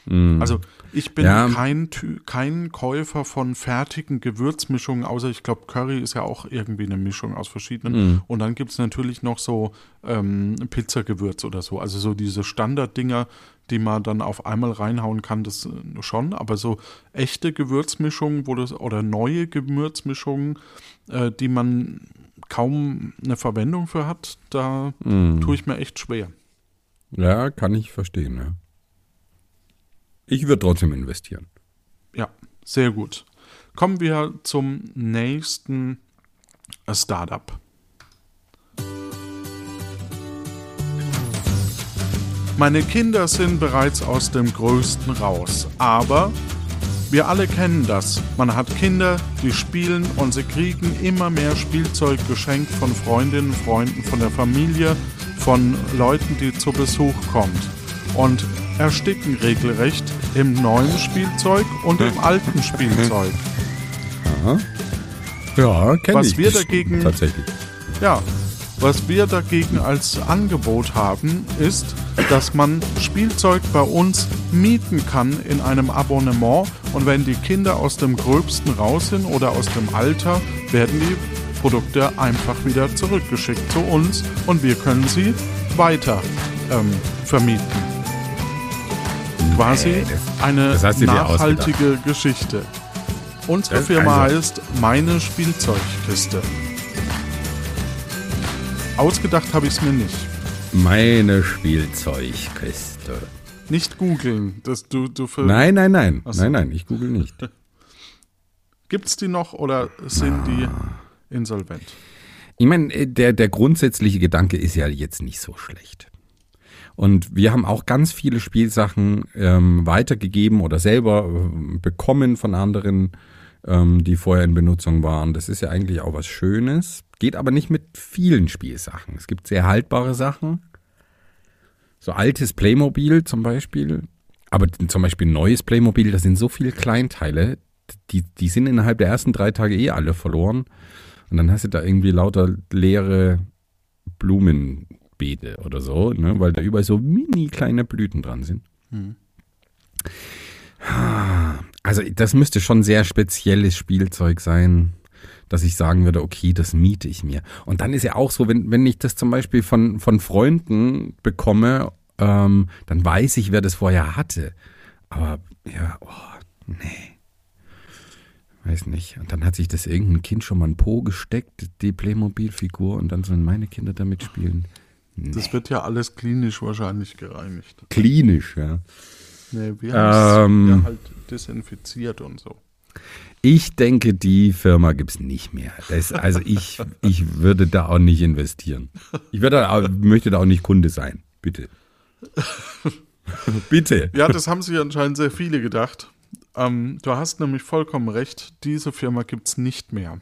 Also ich bin Ja. kein, kein Käufer von fertigen Gewürzmischungen, außer ich glaube, Curry ist ja auch irgendwie eine Mischung aus verschiedenen. Und dann gibt es natürlich noch so ähm, Pizzagewürz oder so. Also so diese Standarddinger, die man dann auf einmal reinhauen kann, das äh, schon. Aber so echte Gewürzmischungen wo das, oder neue Gewürzmischungen, äh, die man kaum eine Verwendung für hat, da tue ich mir echt schwer. Ja, kann ich verstehen, ja. Ich würde trotzdem investieren. Ja, sehr gut. Kommen wir zum nächsten Startup. Meine Kinder sind bereits aus dem Größten raus, aber wir alle kennen das. Man hat Kinder, die spielen und sie kriegen immer mehr Spielzeug geschenkt von Freundinnen, Freunden, von der Familie, von Leuten, die zu Besuch kommt. Und ersticken regelrecht im neuen Spielzeug und im alten Spielzeug. Ja, kenne Was ich. wir Das- dagegen- Tatsächlich. Ja, was wir dagegen als Angebot haben, ist, dass man Spielzeug bei uns mieten kann in einem Abonnement und wenn die Kinder aus dem Gröbsten raus sind oder aus dem Alter, werden die Produkte einfach wieder zurückgeschickt zu uns und wir können sie weiter ähm, vermieten. Quasi das- eine das dir nachhaltige Geschichte. Unsere Das- Firma also- heißt Meine Spielzeugkiste. Ausgedacht habe ich es mir nicht. Meine Spielzeugkiste. Nicht googeln. Das du, du für, Nein, nein, nein. Ach so. Nein, nein, ich google nicht. (laughs) Gibt's die noch oder sind die Ah. insolvent? Ich meine, äh, der, der grundsätzliche Gedanke ist ja jetzt nicht so schlecht. Und wir haben auch ganz viele Spielsachen ähm, weitergegeben oder selber äh, bekommen von anderen, ähm, die vorher in Benutzung waren. Das ist ja eigentlich auch was Schönes. Geht aber nicht mit vielen Spielsachen. Es gibt sehr haltbare Sachen. So altes Playmobil zum Beispiel. Aber zum Beispiel neues Playmobil, da sind so viele Kleinteile, die, die sind innerhalb der ersten drei Tage eh alle verloren. Und dann hast du da irgendwie lauter leere Blumenbeete oder so, ne? weil da überall so mini kleine Blüten dran sind. Also das müsste schon sehr spezielles Spielzeug sein, dass ich sagen würde, okay, das miete ich mir. Und dann ist ja auch so, wenn, wenn ich das zum Beispiel von, von Freunden bekomme, ähm, dann weiß ich, wer das vorher hatte. Aber ja, oh, nee. Weiß nicht. Und dann hat sich das irgendein Kind schon mal ein Po gesteckt, die Playmobil-Figur, und dann sollen meine Kinder damit spielen. Das wird ja alles klinisch wahrscheinlich gereinigt. Klinisch, ja. Nee, wir haben Ähm. es ja halt desinfiziert und so. Ich denke, die Firma gibt's nicht mehr. Das, also ich, ich würde da auch nicht investieren. Ich würde da, möchte da auch nicht Kunde sein. Bitte. (laughs) Bitte. Ja, das haben sich anscheinend sehr viele gedacht. Ähm, du hast nämlich vollkommen recht, diese Firma gibt's nicht mehr.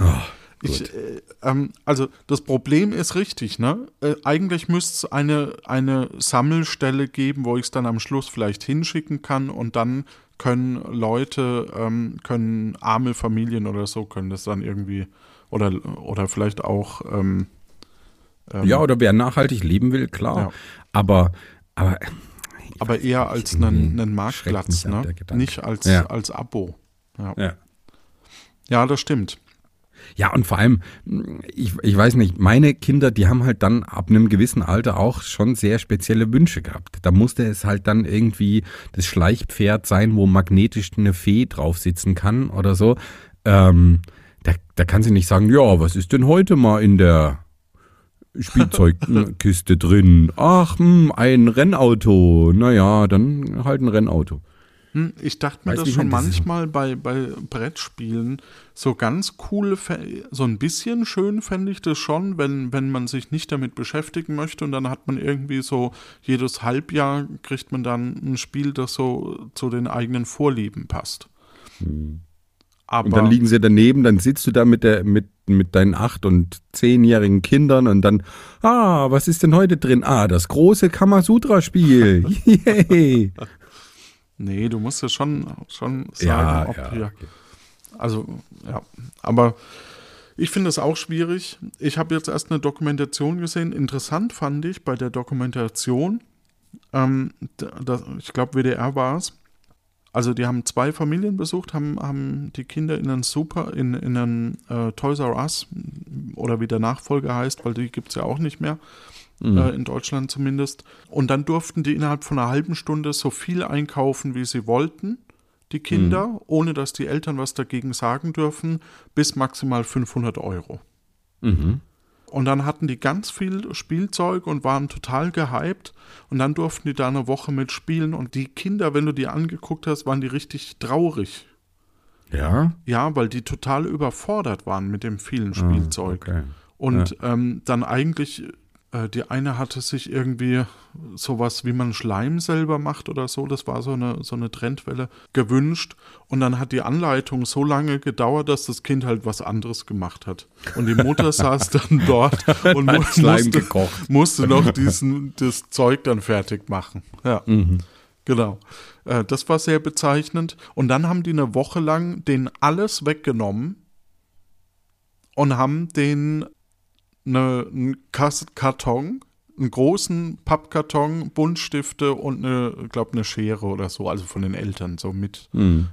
Oh, Ich, äh, ähm, also das Problem ist richtig, ne? Äh, eigentlich müsste es eine, eine Sammelstelle geben, wo ich es dann am Schluss vielleicht hinschicken kann und dann können Leute, ähm, können arme Familien oder so, können das dann irgendwie oder, oder vielleicht auch ähm, ähm, ja, oder wer nachhaltig leben will, klar. Ja. Aber, aber aber eher als einen, einen Marktplatz, ne? Nicht als, Ja. als Abo. Ja. ja. ja, das stimmt. Ja, und vor allem, ich, ich weiß nicht, meine Kinder, die haben halt dann ab einem gewissen Alter auch schon sehr spezielle Wünsche gehabt. Da musste es halt dann irgendwie das Schleichpferd sein, wo magnetisch eine Fee drauf sitzen kann oder so. Ähm, da, da kann sie nicht sagen, ja, was ist denn heute mal in der Spielzeugkiste drin? Ach, hm, ein Rennauto. Naja, dann halt ein Rennauto. Hm, Ich dachte mir Weiß das schon manchmal bei, bei Brettspielen. So ganz cool, so ein bisschen schön fände ich das schon, wenn, wenn man sich nicht damit beschäftigen möchte und dann hat man irgendwie so jedes Halbjahr kriegt man dann ein Spiel, das so zu den eigenen Vorlieben passt. Aber Und dann liegen sie daneben, dann sitzt du da mit der, mit, mit deinen acht- und zehnjährigen Kindern und dann, ah, was ist denn heute drin? Ah, das große Kamasutra-Spiel. (laughs) Yay. Nee, du musst ja schon, schon sagen, Ja, ob ja, hier. Also, ja. Aber ich finde es auch schwierig. Ich habe jetzt erst eine Dokumentation gesehen. Interessant fand ich bei der Dokumentation, ähm, da, da, ich glaube, WDR war es. Also, die haben zwei Familien besucht, haben, haben die Kinder in einen Super, in, in einen äh, Toys R Us oder wie der Nachfolger heißt, weil die gibt es ja auch nicht mehr. Äh, in Deutschland zumindest. Und dann durften die innerhalb von einer halben Stunde so viel einkaufen, wie sie wollten, die Kinder, ohne dass die Eltern was dagegen sagen dürfen, bis maximal 500 Euro. Mhm. Und dann hatten die ganz viel Spielzeug und waren total gehypt. Und dann durften die da eine Woche mitspielen. Und die Kinder, wenn du die angeguckt hast, waren die richtig traurig. Ja? Ja, weil die total überfordert waren mit dem vielen Spielzeug. Ah, Okay. Und ähm, dann eigentlich die eine hatte sich irgendwie sowas, wie man Schleim selber macht oder so, das war so eine, so eine Trendwelle, gewünscht. Und dann hat die Anleitung so lange gedauert, dass das Kind halt was anderes gemacht hat. Und die Mutter (laughs) saß dann dort (laughs) und mu musste, musste, noch diesen, das Zeug dann fertig machen. Ja. Mhm. Genau. Äh, das war sehr bezeichnend. Und dann haben die eine Woche lang den alles weggenommen und haben den eine, einen Karton, einen großen Pappkarton, Buntstifte und eine, glaube eine Schere oder so, also von den Eltern so mit mhm.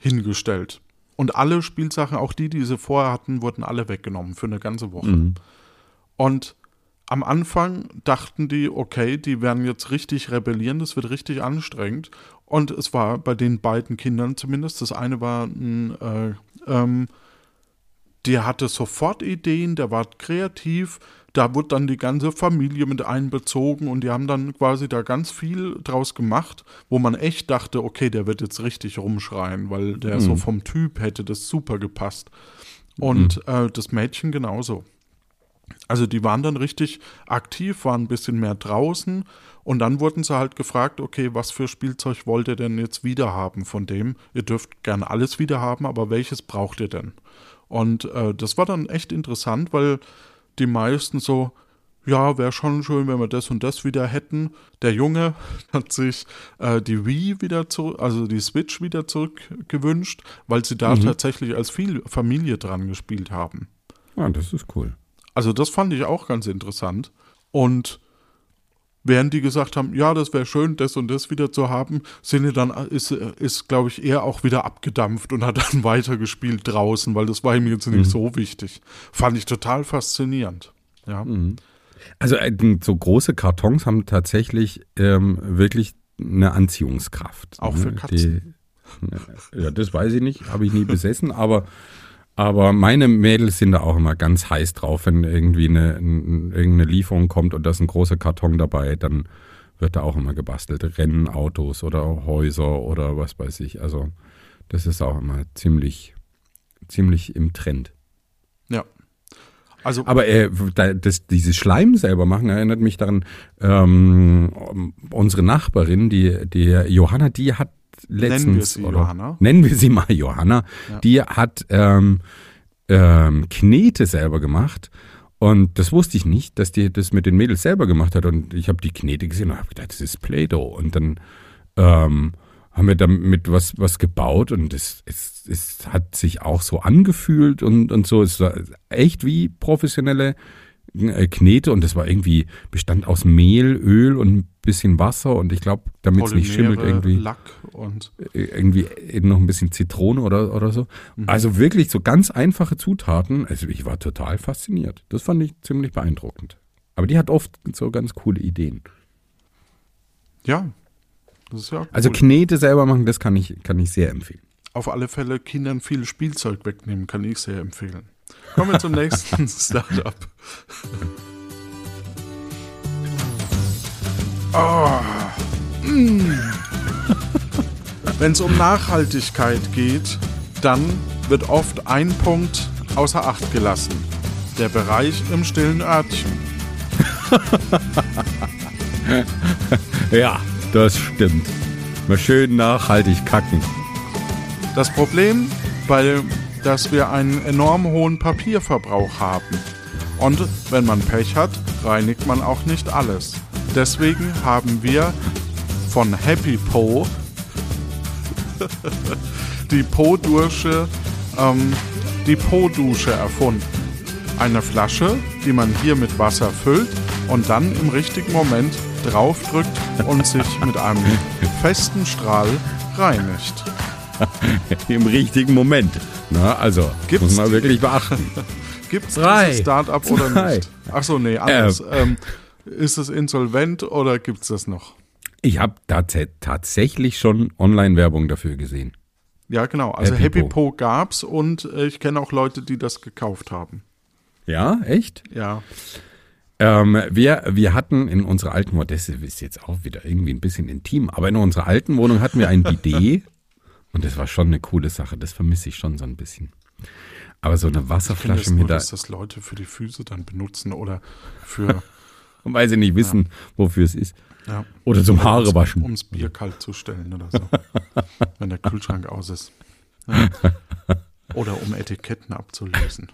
hingestellt. Und alle Spielsachen, auch die, die sie vorher hatten, wurden alle weggenommen für eine ganze Woche. Mhm. Und am Anfang dachten die, okay, die werden jetzt richtig rebellieren, das wird richtig anstrengend. Und es war bei den beiden Kindern zumindest, das eine war ein äh, ähm, der hatte sofort Ideen, der war kreativ, da wurde dann die ganze Familie mit einbezogen und die haben dann quasi da ganz viel draus gemacht, wo man echt dachte, okay, der wird jetzt richtig rumschreien, weil der mhm. so vom Typ hätte das super gepasst. Und mhm. äh, das Mädchen genauso. Also die waren dann richtig aktiv, waren ein bisschen mehr draußen und dann wurden sie halt gefragt, okay, was für Spielzeug wollt ihr denn jetzt wieder haben von dem? Ihr dürft gerne alles wieder haben, aber welches braucht ihr denn? Und äh, das war dann echt interessant, weil die meisten so, ja, wäre schon schön, wenn wir das und das wieder hätten. Der Junge (laughs) hat sich äh, die Wii wieder zurück, also die Switch wieder zurückgewünscht, weil sie da mhm. tatsächlich als viel Familie dran gespielt haben. Ah, das ist cool. Also das fand ich auch ganz interessant. Und Während die gesagt haben, ja, das wäre schön, das und das wieder zu haben, sind die dann, ist, ist glaube ich, er auch wieder abgedampft und hat (laughs) dann weitergespielt draußen, weil das war ihm jetzt nicht mhm. so wichtig. Fand ich total faszinierend. Ja. Mhm. Also äh, so große Kartons haben tatsächlich ähm, wirklich eine Anziehungskraft. Auch für ne? Katzen. Die, ja, das weiß ich nicht, habe ich nie (laughs) besessen, aber aber meine Mädels sind da auch immer ganz heiß drauf, wenn irgendwie eine, irgendeine Lieferung kommt und da ist ein großer Karton dabei, dann wird da auch immer gebastelt. Rennautos oder Häuser oder was weiß ich. Also das ist auch immer ziemlich, ziemlich im Trend. Ja. Also, aber äh, das, dieses Schleim selber machen erinnert mich daran, ähm, unsere Nachbarin, die, die Johanna, die hat letztens, nennen wir sie oder Johanna. Nennen wir sie mal Johanna. Ja. Die hat ähm, ähm, Knete selber gemacht. Und das wusste ich nicht, dass die das mit den Mädels selber gemacht hat. Und ich habe die Knete gesehen und habe gedacht, das ist Play-Doh. Und dann ähm, haben wir damit was, was gebaut und es, es, es hat sich auch so angefühlt und, und so. Es war echt wie professionelle Knete und das war irgendwie, bestand aus Mehl, Öl und ein bisschen Wasser und ich glaube, damit es nicht schimmelt, irgendwie. Lack und. Äh, irgendwie noch ein bisschen Zitrone oder, oder so. Mhm. Also wirklich so ganz einfache Zutaten. Also ich war total fasziniert. Das fand ich ziemlich beeindruckend. Aber die hat oft so ganz coole Ideen. Ja. Ja cool. Also Knete selber machen, das kann ich, kann ich sehr empfehlen. Auf alle Fälle Kindern viel Spielzeug wegnehmen, kann ich sehr empfehlen. Kommen wir zum nächsten (laughs) Startup. Oh. Mm. Wenn es um Nachhaltigkeit geht, dann wird oft ein Punkt außer Acht gelassen. Der Bereich im stillen Örtchen. (laughs) ja, das stimmt. Mal schön nachhaltig kacken. Das Problem bei dass wir einen enorm hohen Papierverbrauch haben. Und wenn man Pech hat, reinigt man auch nicht alles. Deswegen haben wir von Happy Po (laughs) die Po-Dusche ähm, die Po-Dusche erfunden. Eine Flasche, die man hier mit Wasser füllt und dann im richtigen Moment draufdrückt und sich mit einem (laughs) festen Strahl reinigt. (laughs) Im richtigen Moment. Na, also, Gibt's muss man wirklich beachten. (laughs) Gibt es dieses Startup oder nicht? Achso, nee, anders. Ähm, ähm, ist es insolvent oder gibt es das noch? Ich habe tatsächlich schon Online-Werbung dafür gesehen. Ja, genau. Also Happy, Happy Po. Po gab's und äh, ich kenne auch Leute, die das gekauft haben. Ja, echt? Ja. Ähm, wir, wir hatten in unserer alten Wohnung, das ist jetzt auch wieder irgendwie ein bisschen intim, aber in unserer alten Wohnung hatten wir ein (laughs) Bidet Und das war schon eine coole Sache. Das vermisse ich schon so ein bisschen. Aber so eine Wasserflasche mir da. Dass das Leute für die Füße dann benutzen oder für (laughs) weil sie nicht wissen, wofür es ist. Ja. Oder zum Haare waschen. Ums Bier kalt zu stellen oder so. (laughs) wenn der Kühlschrank aus ist. Ja. (laughs) Oder um Etiketten abzulösen.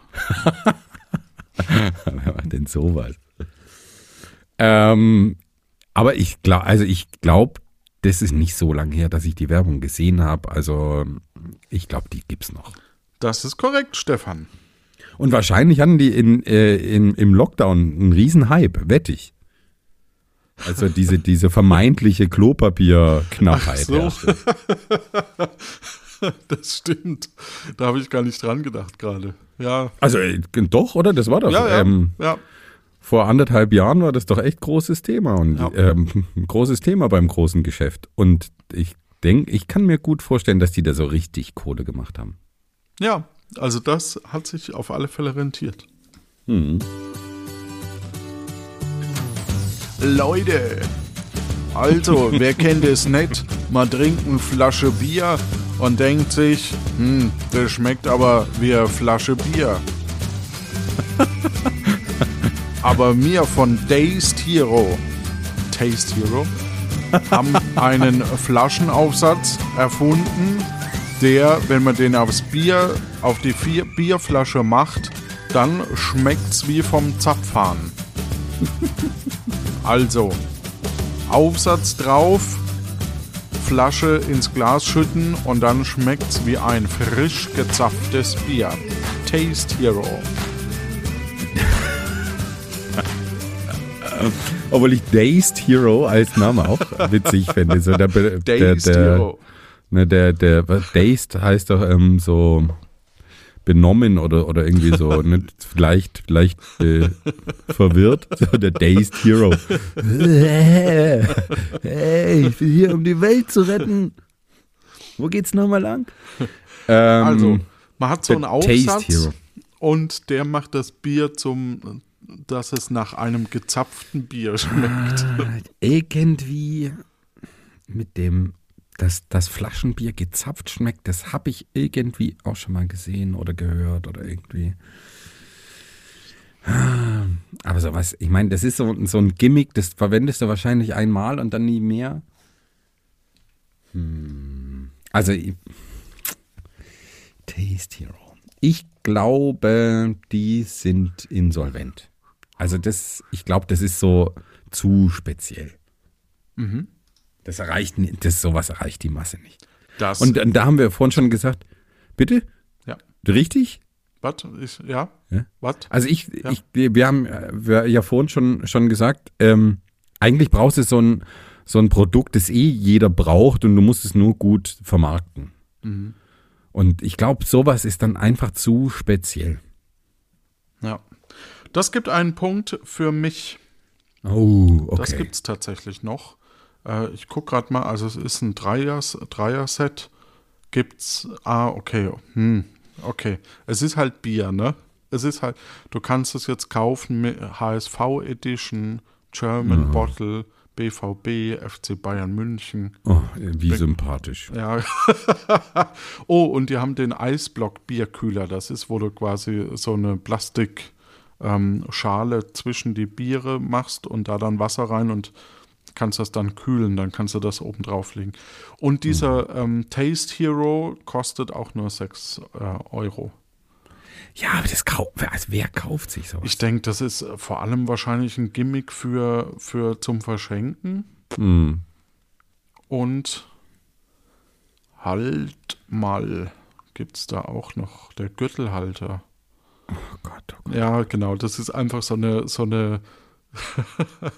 Wer macht denn sowas? Ähm, aber ich glaube, also ich glaube, das ist nicht so lange her, dass ich die Werbung gesehen habe. Also ich glaube, die gibt's noch. Das ist korrekt, Stefan. Und wahrscheinlich hatten die in, äh, in, im Lockdown einen riesen Hype, wette ich. Also diese, diese vermeintliche Klopapierknappheit. So. (laughs) Das stimmt. Da habe ich gar nicht dran gedacht gerade. Ja. Also äh, doch, oder? Das war doch. Ja, ja. Ähm, ja. Vor anderthalb Jahren war das doch echt großes Thema und Ja. ähm, ein (laughs) großes Thema beim großen Geschäft. Und ich denke, ich kann mir gut vorstellen, dass die da so richtig Kohle gemacht haben. Ja, also das hat sich auf alle Fälle rentiert. Leute, also, wer (laughs) kennt es nicht? Man trinkt eine Flasche Bier und denkt sich, hm, das schmeckt aber wie eine Flasche Bier. (laughs) aber mir von Dazed Hero, Taste Hero, haben (laughs) einen Flaschenaufsatz erfunden, der, wenn man den aufs Bier, auf die vier Bierflasche macht, dann schmeckt's wie vom Zapfhahn. (laughs) also, Aufsatz drauf, Flasche ins Glas schütten und dann schmeckt's wie ein frisch gezapftes Bier. Taste Hero. (laughs) Obwohl ich Dazed Hero als Name auch witzig finde. So der, Dazed der, Hero. ne, der, der, Dazed heißt doch ähm, so benommen oder, oder irgendwie so, nicht (laughs) leicht, leicht äh, verwirrt. So der Dazed Hero. (laughs) hey, ich bin hier, um die Welt zu retten. Wo geht's nochmal lang? Ähm, Also, man hat so einen Aufsatz und der macht das Bier zum, dass es nach einem gezapften Bier schmeckt. irgendwie mit dem, dass das Flaschenbier gezapft schmeckt, das habe ich irgendwie auch schon mal gesehen oder gehört oder irgendwie. Aber sowas, ich meine, das ist so, so ein Gimmick, das verwendest du wahrscheinlich einmal und dann nie mehr. Hm. Also, Taste Hero. Ich glaube, die sind insolvent. Also das, ich glaube, das ist so zu speziell. Das erreicht, das sowas erreicht die Masse nicht. Das, Und, und da haben wir vorhin schon gesagt, bitte, ja, richtig? was? Ja, Ja. was? Also ich, Ja. ich wir haben wir ja vorhin schon, schon gesagt, ähm, eigentlich brauchst du so ein, so ein Produkt, das eh jeder braucht und du musst es nur gut vermarkten. Mhm. Und ich glaube, sowas ist dann einfach zu speziell. Ja. Das gibt einen Punkt für mich. Oh, okay. Das gibt es tatsächlich noch. Äh, ich gucke gerade mal, also es ist ein Dreiers, Dreier-Set. Gibt's, ah, okay, hm, okay. Es ist halt Bier, ne? Es ist halt, du kannst es jetzt kaufen mit HSV Edition, German Bottle, BVB, FC Bayern München. oh, wie sympathisch. Ja. (laughs) oh, und die haben den Eisblock Bierkühler. Das ist, wo du quasi so eine Plastikschale ähm, zwischen die Biere machst und da dann Wasser rein und kannst das dann kühlen. Dann kannst du das oben drauflegen. Und dieser ähm, Taste Hero kostet auch nur 6 äh, Euro. Ja, aber das kau also wer kauft sich sowas? Ich denke, das ist äh, vor allem wahrscheinlich ein Gimmick für, für zum Verschenken. Hm. Und halt mal gibt es da auch noch der Gürtelhalter. Oh Gott, oh Gott. Ja, genau, das ist einfach so eine, so eine,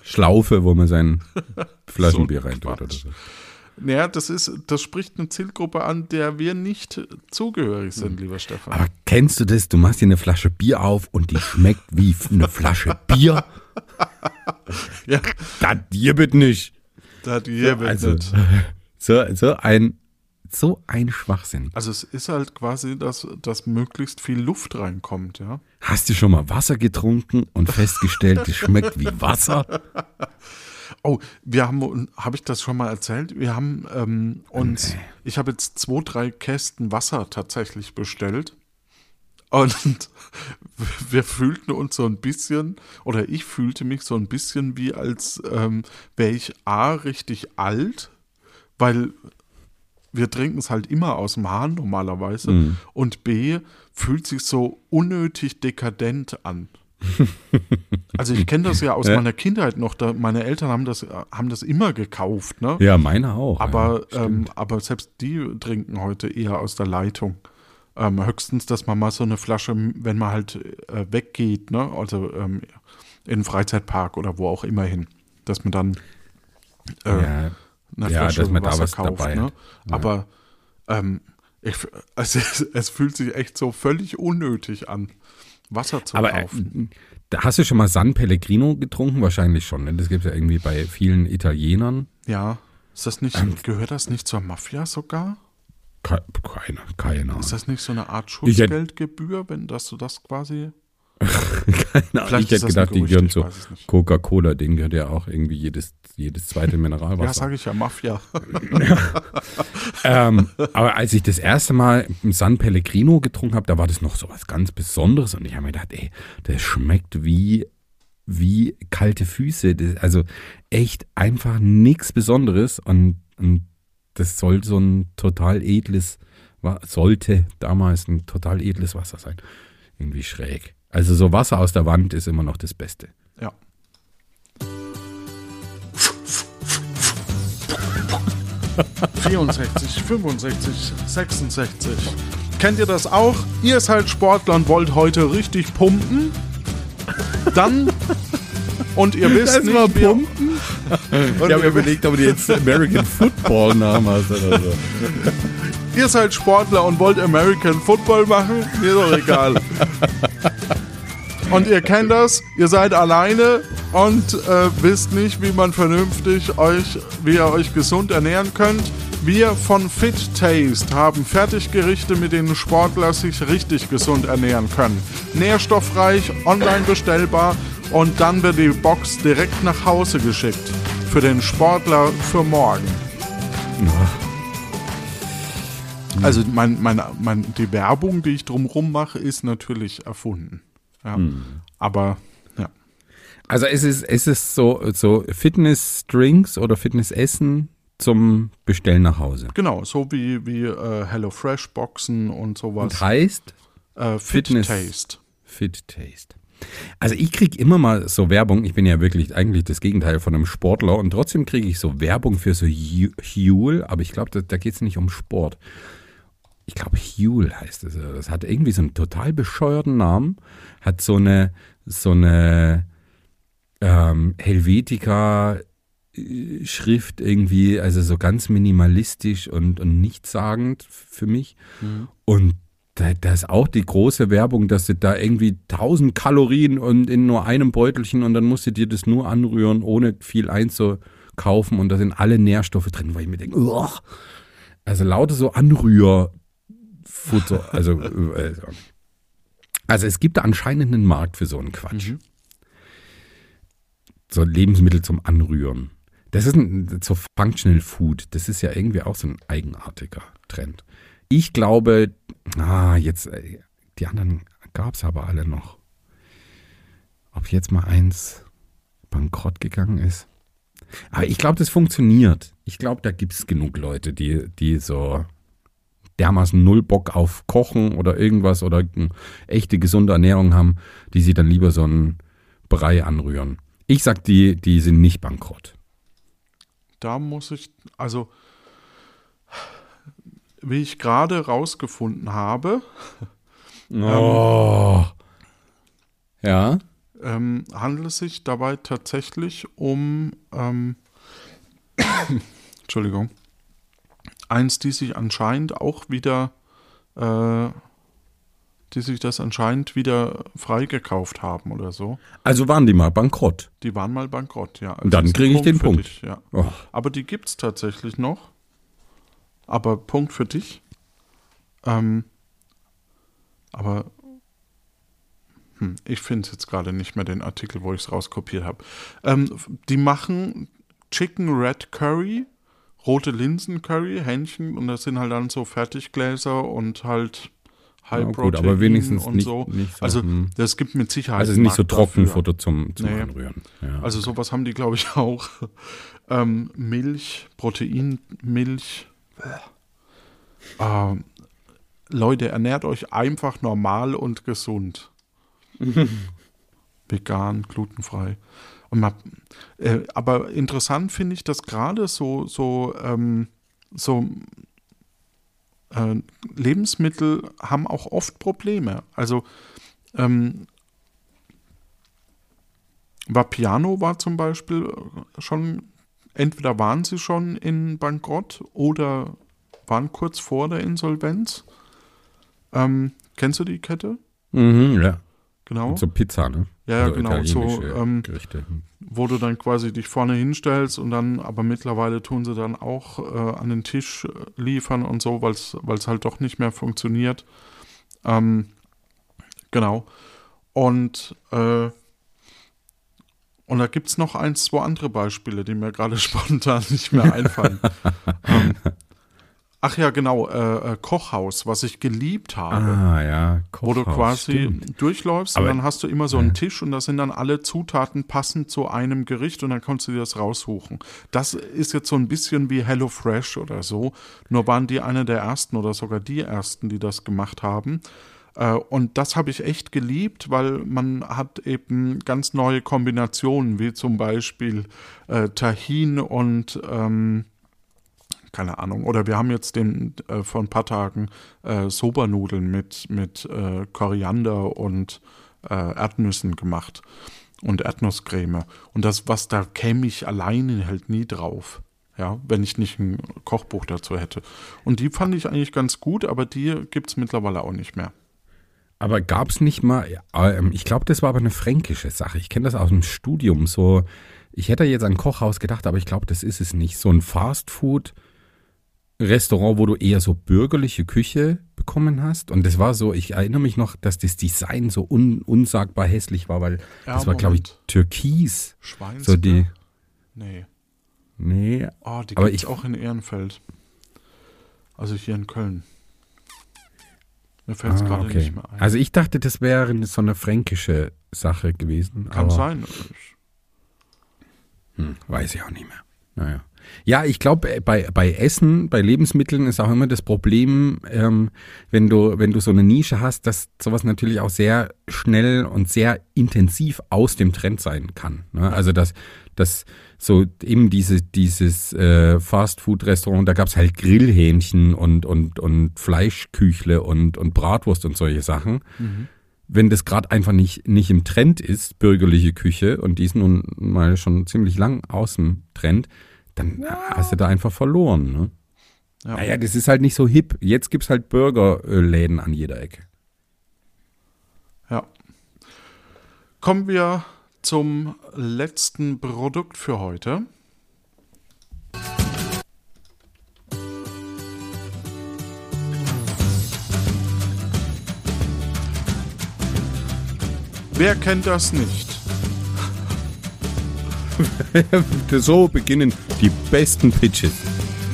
Schlaufe, wo man sein Flaschenbier (laughs) So ein reintut oder so. Naja, das ist, das spricht eine Zielgruppe an, der wir nicht zugehörig sind, Hm. lieber Stefan. Aber kennst du das? Du machst dir eine Flasche Bier auf und die schmeckt wie eine Flasche Bier. ja, Das dir bitte nicht. da hat hier Also, nicht. (laughs) so, so ein so ein Schwachsinn. Also es ist halt quasi, dass, dass möglichst viel Luft reinkommt, ja. Hast du schon mal Wasser getrunken und festgestellt, es schmeckt wie Wasser? (laughs) Oh, wir haben, habe ich das schon mal erzählt? Wir haben uns, ich habe jetzt zwei, drei Kästen Wasser tatsächlich bestellt. Und (laughs) wir fühlten uns so ein bisschen, oder ich fühlte mich so ein bisschen wie, als ähm, wäre ich A, richtig alt, weil wir trinken es halt immer aus dem Hahn normalerweise. Mhm. Und B, fühlt sich so unnötig dekadent an. (laughs) also ich kenne das ja aus Ja. meiner Kindheit noch. Da, meine Eltern haben das, haben das immer gekauft, ne? Ja, meine auch. Aber, ja, ähm, aber selbst die trinken heute eher aus der Leitung. Ähm, höchstens, dass man mal so eine Flasche, wenn man halt äh, weggeht, ne? also ähm, in den Freizeitpark oder wo auch immer hin, dass man dann äh, ja, eine Flasche dass man da Wasser was kauft. dabei Ne? Aber ähm, ich, also (laughs) es, es fühlt sich echt so völlig unnötig an, Wasser zu aber äh, kaufen. da hast du schon mal San Pellegrino getrunken? Wahrscheinlich schon. Ne? Das gibt es ja irgendwie bei vielen Italienern. ja, ist das nicht, ähm, gehört das nicht zur Mafia sogar? Ke- Keine, keine Ahnung. Ist das nicht so eine Art Schutzgeldgebühr, wenn das du das quasi (laughs) Keine Ahnung. Ich hätte gedacht, die gehören zu. Coca-Cola. Den gehört ja auch irgendwie jedes, jedes zweite Ja, Mineralwasser. sage ich ja, Mafia. (laughs) ähm, aber als ich das erste Mal San Pellegrino getrunken habe, da war das noch so was ganz Besonderes. Und ich habe mir gedacht, ey, das schmeckt wie, wie kalte Füße. Das, also echt einfach nichts Besonderes. Und, und das soll so ein total edles, sollte damals ein total edles Wasser sein. Irgendwie schräg. Also so Wasser aus der Wand ist immer noch das Beste. ja. ...64, 65, 66. Kennt ihr das auch? Ihr seid Sportler und wollt heute richtig pumpen? Dann... Und ihr wisst nicht, wie... Und (laughs) Ich habe mir überlegt, ob du jetzt American Football Namen hast oder so. ihr seid Sportler und wollt American Football machen? Mir doch egal. (laughs) Und ihr kennt das, ihr seid alleine und äh, wisst nicht, wie man vernünftig euch, wie ihr euch gesund ernähren könnt. Wir von Fit Taste haben Fertiggerichte, mit denen Sportler sich richtig gesund ernähren können. Nährstoffreich, online bestellbar und dann wird die Box direkt nach Hause geschickt. Für den Sportler für morgen. Also mein, mein, mein, die Werbung, die ich drumrum mache, ist natürlich erfunden. Ja. Aber ja. Also es ist, es ist so, so Fitness-Drinks oder Fitnessessen zum Bestellen nach Hause. Genau, so wie, wie äh, HelloFresh-Boxen und sowas. Und heißt äh, Fit Fitness- Taste. Fit Taste. Also ich kriege immer mal so Werbung, ich bin ja wirklich eigentlich das Gegenteil von einem Sportler und trotzdem kriege ich so Werbung für so Hu- Huel, aber ich glaube, da, da geht es nicht um Sport. Ich glaube, Huel heißt es. Das hat irgendwie so einen total bescheuerten Namen, hat so eine, so eine ähm, Helvetica Schrift irgendwie, also so ganz minimalistisch und, und nichtssagend für mich. Und da, da ist auch die große Werbung, dass du da irgendwie 1000 Kalorien und in nur einem Beutelchen und dann musst du dir das nur anrühren, ohne viel einzukaufen und da sind alle Nährstoffe drin, weil ich mir denke, uah. also lauter so Anrührfutter, also, äh, also es gibt da anscheinend einen Markt für so einen Quatsch. So Lebensmittel zum Anrühren. Das ist ein, so Functional Food. Das ist ja irgendwie auch so ein eigenartiger Trend. Ich glaube, ah, jetzt, äh, die anderen gab es aber alle noch. Ob jetzt mal eins bankrott gegangen ist. Aber ich glaube, das funktioniert. Ich glaube, da gibt es genug Leute, die, die so dermaßen null Bock auf Kochen oder irgendwas oder echte gesunde Ernährung haben, die sie dann lieber so einen Brei anrühren. Ich sag, die, die sind nicht bankrott. Da muss ich, also, wie ich gerade rausgefunden habe, Oh. Ja. ähm, handelt es sich dabei tatsächlich um, ähm, (coughs) Entschuldigung, eins, die sich anscheinend auch wieder, äh, die sich das anscheinend wieder freigekauft haben oder so. Also waren die mal bankrott. Die waren mal bankrott, ja. Also Dann kriege ich den Punkt. Dich, ja. Oh. Aber die gibt es tatsächlich noch. Aber Punkt für dich. Ähm, aber hm, ich finde jetzt gerade nicht mehr den Artikel, wo ich es rauskopiert habe. Ähm, die machen Chicken Red Curry, rote Linsen Curry, Hähnchen und das sind halt dann so Fertiggläser und halt High Ja, Protein gut, aber wenigstens und nicht- so. nicht so, also hm. das gibt mit Sicherheit. Also es ist nicht so Trockenfutter zum, zum Nee. Anrühren. Ja. Also sowas haben die, glaube ich, (laughs) auch. Ähm, Milch, Proteinmilch. Ähm, Leute, ernährt euch einfach normal und gesund. (laughs) Vegan, glutenfrei. Man, äh, aber interessant finde ich, dass gerade so, so, ähm, so äh, Lebensmittel haben auch oft Probleme. Also ähm, Vapiano war zum Beispiel äh, schon, entweder waren sie schon in Bankrott oder waren kurz vor der Insolvenz. Ähm, kennst du die Kette? mhm, ja. Genau. So Pizza, ne? Ja, ja, Also genau, so, italienische ähm, Gerichte. wo du dann quasi dich vorne hinstellst und dann, aber mittlerweile tun sie dann auch äh, an den Tisch äh, liefern und so, weil es halt doch nicht mehr funktioniert. Ähm, genau. Und, äh, und da gibt es noch ein, zwei andere Beispiele, die mir gerade (laughs) spontan nicht mehr einfallen. (laughs) ähm, ach ja, genau, äh, äh, Kochhaus, was ich geliebt habe Ah, ja. wo du Kochhaus, quasi stimmt. durchläufst Aber- und dann hast du immer so einen Tisch und da sind dann alle Zutaten passend zu einem Gericht und dann kannst du dir das raussuchen. Das ist jetzt so ein bisschen wie HelloFresh oder so, nur waren die eine der ersten oder sogar die ersten, die das gemacht haben. Äh, Und das habe ich echt geliebt, weil man hat eben ganz neue Kombinationen, wie zum Beispiel äh, Tahin und ähm, keine Ahnung. Oder wir haben jetzt den äh, vor ein paar Tagen äh, Sobernudeln mit, mit äh, Koriander und äh, Erdnüssen gemacht und Erdnusscreme. Und das, was da käme ich alleine halt nie drauf. Ja, wenn ich nicht ein Kochbuch dazu hätte. Und die fand ich eigentlich ganz gut, aber die gibt es mittlerweile auch nicht mehr. Aber gab es nicht mal, ähm, ich glaube, das war aber eine fränkische Sache. Ich kenne das aus dem Studium. So, ich hätte jetzt an Kochhaus gedacht, aber ich glaube, das ist es nicht. So ein Fastfood-Restaurant, wo du eher so bürgerliche Küche bekommen hast. Und das war so, ich erinnere mich noch, dass das Design so un, unsagbar hässlich war, weil Ja, das war, glaube ich, türkis. Schweins. So die, Nee. nee, Oh, die Aber ich- auch in Ehrenfeld. Also hier in Köln. Mir fällt es ah, gerade okay. nicht mehr ein. Also ich dachte, das wäre so eine fränkische Sache gewesen. Kann sein. Hm, weiß ich auch nicht mehr. Naja. Ja, ich glaube, bei, bei Essen, bei Lebensmitteln ist auch immer das Problem, ähm, wenn du, wenn du so eine Nische hast, dass sowas natürlich auch sehr schnell und sehr intensiv aus dem Trend sein kann. Ne? Also dass, dass so eben diese, dieses äh, Fast-Food-Restaurant, da gab's halt Grillhähnchen und, und, und Fleischküchle und, und Bratwurst und solche Sachen wenn das gerade einfach nicht, nicht im Trend ist, bürgerliche Küche, und die ist nun mal schon ziemlich lang aus dem Trend, dann hast du da einfach verloren. Ne? Ja. Naja, das ist halt nicht so hip. Jetzt gibt's halt Burgerläden an jeder Ecke. Ja. Kommen wir zum letzten Produkt für heute. Wer kennt das nicht? (laughs) so beginnen die besten Pitches.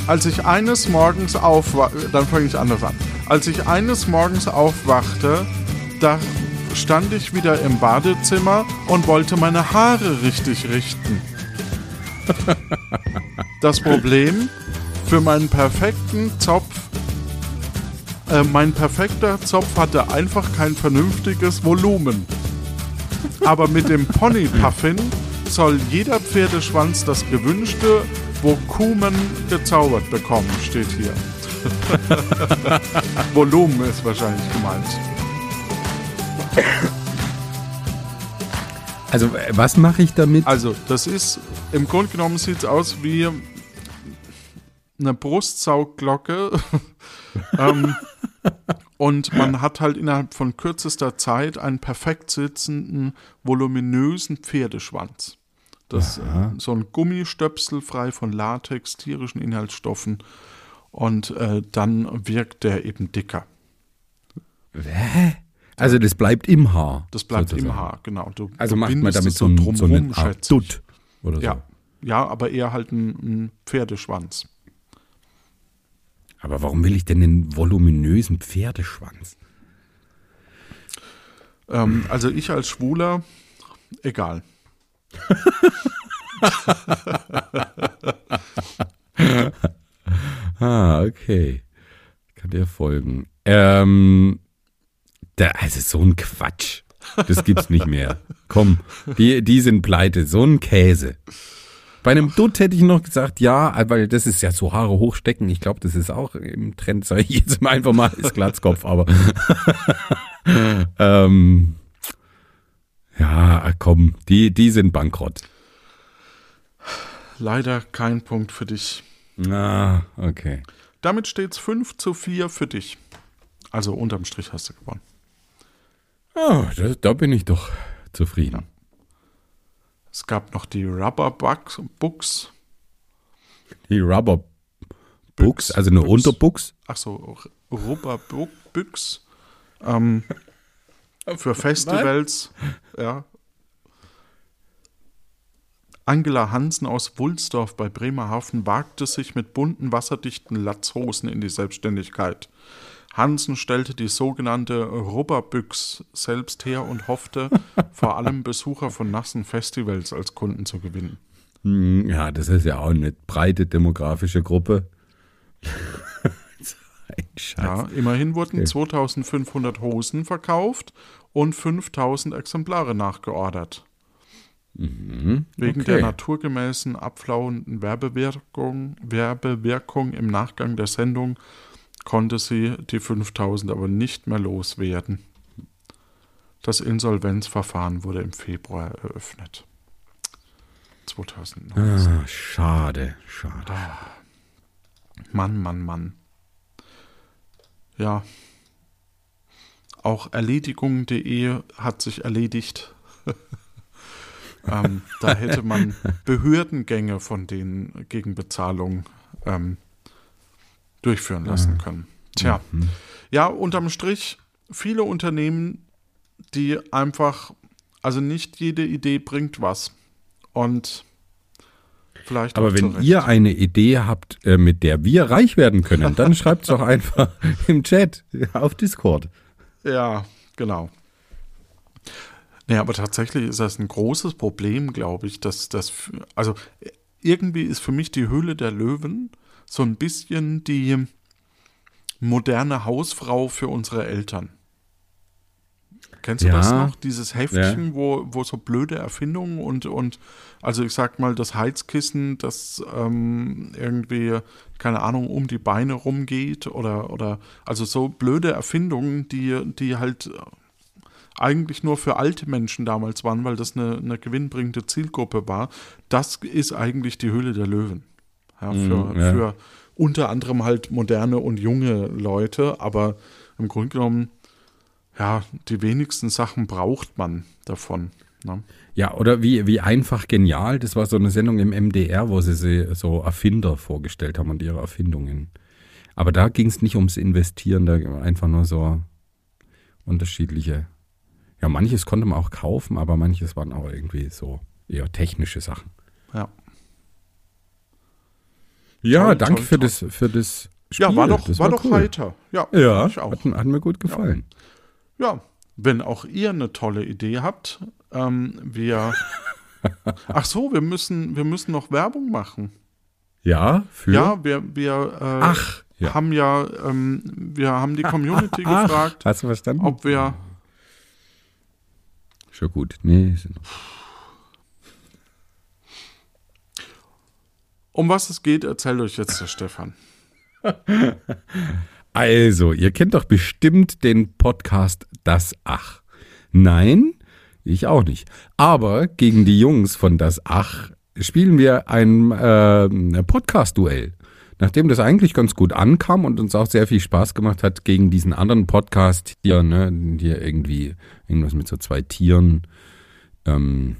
Als ich eines Morgens aufwachte, dann fange ich anders an. Als ich eines Morgens aufwachte, da stand ich wieder im Badezimmer und wollte meine Haare richtig richten. (laughs) Das Problem für meinen perfekten Zopf, äh, mein perfekter Zopf hatte einfach kein vernünftiges Volumen. Aber mit dem Pony Puffin soll jeder Pferdeschwanz das gewünschte Volumen gezaubert bekommen, steht hier. (laughs) Volumen ist wahrscheinlich gemeint. Also, äh, was mache ich damit? Also, das ist, im Grunde genommen sieht es aus wie eine Brustsaugglocke. (laughs) ähm, und man hat halt innerhalb von kürzester Zeit einen perfekt sitzenden, voluminösen Pferdeschwanz. Das äh, so ein Gummistöpsel frei von Latex, tierischen Inhaltsstoffen und äh, dann wirkt der eben dicker. Hä? Also, das bleibt im Haar. Das bleibt im sozusagen. Haar, genau. Du, Also du macht man damit so, ein, so drumrum, einen Art schätze ich. Dutt oder so. Ja. ja, aber eher halt ein, ein Pferdeschwanz. Aber warum will ich denn einen voluminösen Pferdeschwanz? Ähm, also ich als Schwuler, egal. (laughs) ah, okay. Kann dir folgen. Ähm, da, also so ein Quatsch. Das gibt's nicht mehr. Komm, die, die sind pleite. So ein Käse. Bei einem Dutt hätte ich noch gesagt, ja, weil das ist ja so Haare hochstecken. Ich glaube, das ist auch im Trend, sage ich jetzt mal einfach mal, ist Glatzkopf, aber (laughs) ähm, ja, komm, die, die sind bankrott. Leider kein Punkt für dich. Ah, okay. Damit steht es 5 zu 4 für dich. Also unterm Strich hast du gewonnen. Oh, da, da bin ich doch zufrieden. Es gab noch die Rubber Bugs, Books. Die Rubber Books, also eine Books. Unterbuchs. Ach so, Rubber Books. Ähm, für Festivals. Ja. Angela Hansen aus Wulsdorf bei Bremerhaven wagte sich mit bunten, wasserdichten Latzhosen in die Selbstständigkeit. Hansen stellte die sogenannte Rubberbüchs selbst her und hoffte, (laughs) vor allem Besucher von nassen Festivals als Kunden zu gewinnen. Hm, Ja, das ist ja auch eine breite demografische Gruppe. Ein Scheiß. Ja, immerhin wurden 2500 Hosen verkauft und 5000 Exemplare nachgeordert. Wegen okay. der naturgemäßen abflauenden Werbewirkung, Werbewirkung im Nachgang der Sendung konnte sie die 5000 aber nicht mehr loswerden. Das Insolvenzverfahren wurde im Februar eröffnet. 2019. Ah, schade, schade. Mann, Mann, Mann. Ja. Auch erledigung.de hat sich erledigt. (laughs) ähm, da hätte man Behördengänge von denen gegen Bezahlung ähm, durchführen lassen können. Tja. Ja, unterm Strich viele Unternehmen, die einfach, also nicht jede Idee bringt was. Und vielleicht Aber wenn ihr eine Idee habt, äh, mit der wir reich werden können, dann (laughs) schreibt es doch einfach im Chat auf Discord. Ja, genau. Nee, aber tatsächlich ist das ein großes Problem, glaube ich, dass das, also irgendwie ist für mich die Höhle der Löwen so ein bisschen die moderne Hausfrau für unsere Eltern. Kennst du Ja. das noch? Dieses Heftchen, wo, wo so blöde Erfindungen und, und also ich sag mal, das Heizkissen, das ähm, irgendwie, keine Ahnung, um die Beine rumgeht oder, oder also so blöde Erfindungen, die, die halt eigentlich nur für alte Menschen damals waren, weil das eine, eine gewinnbringende Zielgruppe war. Das ist eigentlich die Höhle der Löwen. Ja, für, Mm, ja. für unter anderem halt moderne und junge Leute, aber im Grunde genommen, ja, die wenigsten Sachen braucht man davon. Ne? Ja, oder wie, wie einfach genial, das war so eine Sendung im MDR, wo sie, sie so Erfinder vorgestellt haben und ihre Erfindungen. Aber da ging es nicht ums Investieren, da war einfach nur so unterschiedliche. Ja, manches konnte man auch kaufen, aber manches waren auch irgendwie so eher technische Sachen. Ja. Ja, Toll, danke toll, für, toll. Das, für das Spiel. Ja, war doch, das war doch cool. heiter. Ja, Ja, fand ich auch. hat, hat mir gut gefallen. Ja, wenn auch ihr eine tolle Idee habt, ähm, wir. (laughs) Ach so, wir müssen, wir müssen noch Werbung machen. Ja, für. Ja, wir, wir äh, Ach, ja. haben ja, ähm, wir haben die (laughs) Community Ach, gefragt, Hast du verstanden? ob wir. Schon gut. Nee. Um was es geht, erzählt euch jetzt der Stefan. (laughs) Also, ihr kennt doch bestimmt den Podcast Das Ach. Nein, ich auch nicht. Aber gegen die Jungs von Das Ach spielen wir ein äh, Podcast-Duell. Nachdem das eigentlich ganz gut ankam und uns auch sehr viel Spaß gemacht hat, gegen diesen anderen Podcast hier, ne, hier irgendwie irgendwas mit so zwei Tieren, ähm,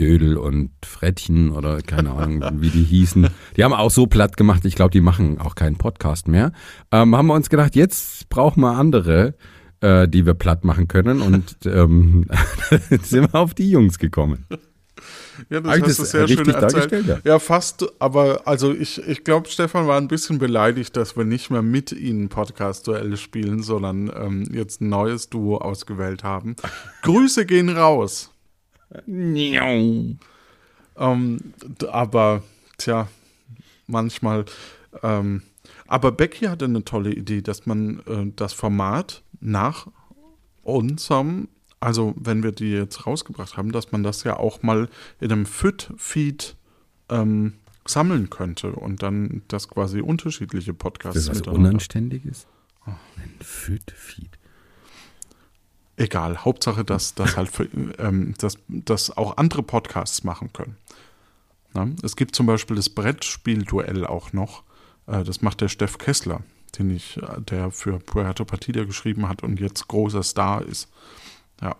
Dödel und Frettchen oder keine Ahnung, (laughs) wie die hießen. Die haben auch so platt gemacht, ich glaube, die machen auch keinen Podcast mehr. Ähm, haben wir uns gedacht, jetzt brauchen wir andere, äh, die wir platt machen können und ähm, (laughs) sind wir auf die Jungs gekommen. Ja, das Hab ich hast du sehr schön erzählt. ja? Ja, fast, aber also ich, ich glaube, Stefan war ein bisschen beleidigt, dass wir nicht mehr mit ihnen Podcast-Duelle spielen, sondern ähm, jetzt ein neues Duo ausgewählt haben. Grüße gehen raus. Ähm, aber, tja, manchmal. Ähm, aber Becky hatte eine tolle Idee, dass man äh, das Format nach unserem, also wenn wir die jetzt rausgebracht haben, dass man das ja auch mal in einem FIT-Feed ähm, sammeln könnte und dann das quasi unterschiedliche Podcasts Das ist was. Unanständiges? Ein Füt-Feed. Egal, Hauptsache, dass das halt für, ähm, dass, dass auch andere Podcasts machen können. Na, es gibt zum Beispiel das Brettspiel-Duell auch noch. Äh, das macht der Steff Kessler, den ich, äh, der für Puerto Partida geschrieben hat und jetzt großer Star ist. Ja.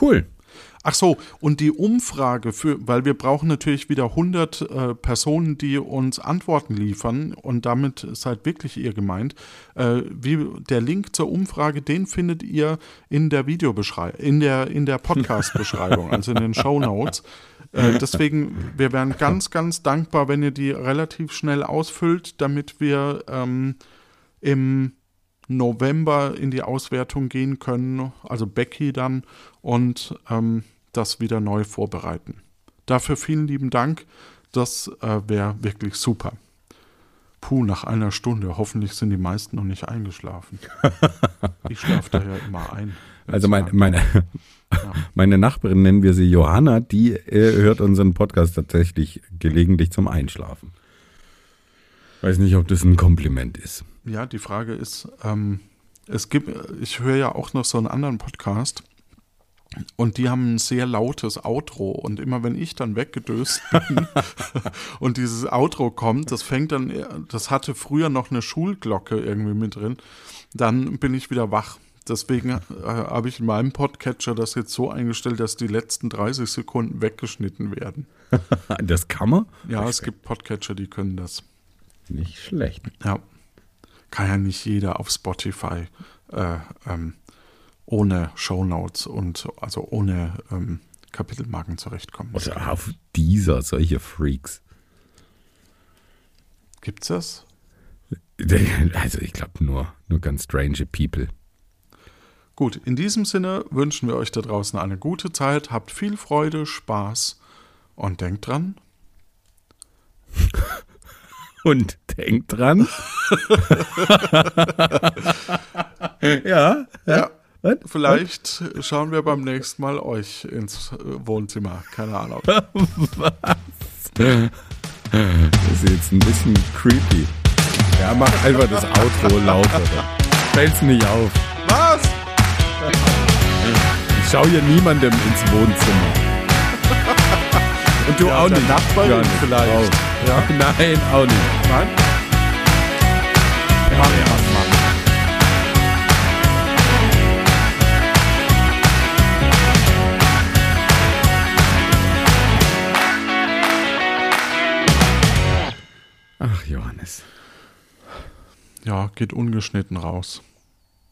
Cool. Ach so, und die Umfrage für, weil wir brauchen natürlich wieder 100 äh, Personen, die uns Antworten liefern und damit seid wirklich ihr gemeint. Äh, wie, der Link zur Umfrage, den findet ihr in der Videobeschreibung, in der, in der Podcast-Beschreibung, also in den (laughs) Show Notes. Äh, deswegen, wir wären ganz, ganz dankbar, wenn ihr die relativ schnell ausfüllt, damit wir ähm, im November in die Auswertung gehen können, also Becky dann, und ähm, das wieder neu vorbereiten. Dafür vielen lieben Dank. Das äh, wäre wirklich super. Puh, nach einer Stunde. Hoffentlich sind die meisten noch nicht eingeschlafen. (laughs) ich schlafe da ja immer ein. Also mein, meine, (laughs) meine Nachbarin, nennen wir sie Johanna, die äh, hört unseren Podcast tatsächlich gelegentlich zum Einschlafen. Weiß nicht, ob das ein Kompliment ist. Ja, die Frage ist, ähm, es gibt, ich höre ja auch noch so einen anderen Podcast und die haben ein sehr lautes Outro und immer wenn ich dann weggedöst bin (laughs) und dieses Outro kommt, das fängt dann, das hatte früher noch eine Schulglocke irgendwie mit drin, dann bin ich wieder wach. Deswegen äh, habe ich in meinem Podcatcher das jetzt so eingestellt, dass die letzten 30 Sekunden weggeschnitten werden. (laughs) Das kann man? Ja, es gibt Podcatcher, die können das. Nicht schlecht. Ja. Kann ja nicht jeder auf Spotify äh, ähm, ohne Shownotes und also ohne ähm, Kapitelmarken zurechtkommen. Oder auf dieser, solche Freaks. Gibt's das? (laughs) Also ich glaube nur, nur ganz strange People. Gut, in diesem Sinne wünschen wir euch da draußen eine gute Zeit, habt viel Freude, Spaß und denkt dran, (laughs) Und denkt dran. (laughs) ja, ja, Was? vielleicht schauen wir beim nächsten Mal euch ins Wohnzimmer. Keine Ahnung. (laughs) Das ist jetzt ein bisschen creepy. Ja, mach einfach das Outro lauter. Fällt's nicht auf. Was? Ich schau hier niemandem ins Wohnzimmer. Und du Ja, auch nicht. Nachbarin Johannes. vielleicht. Auch. Ja. Nein, auch nicht. Nein? Mann, Mann, Ja, geht ungeschnitten raus.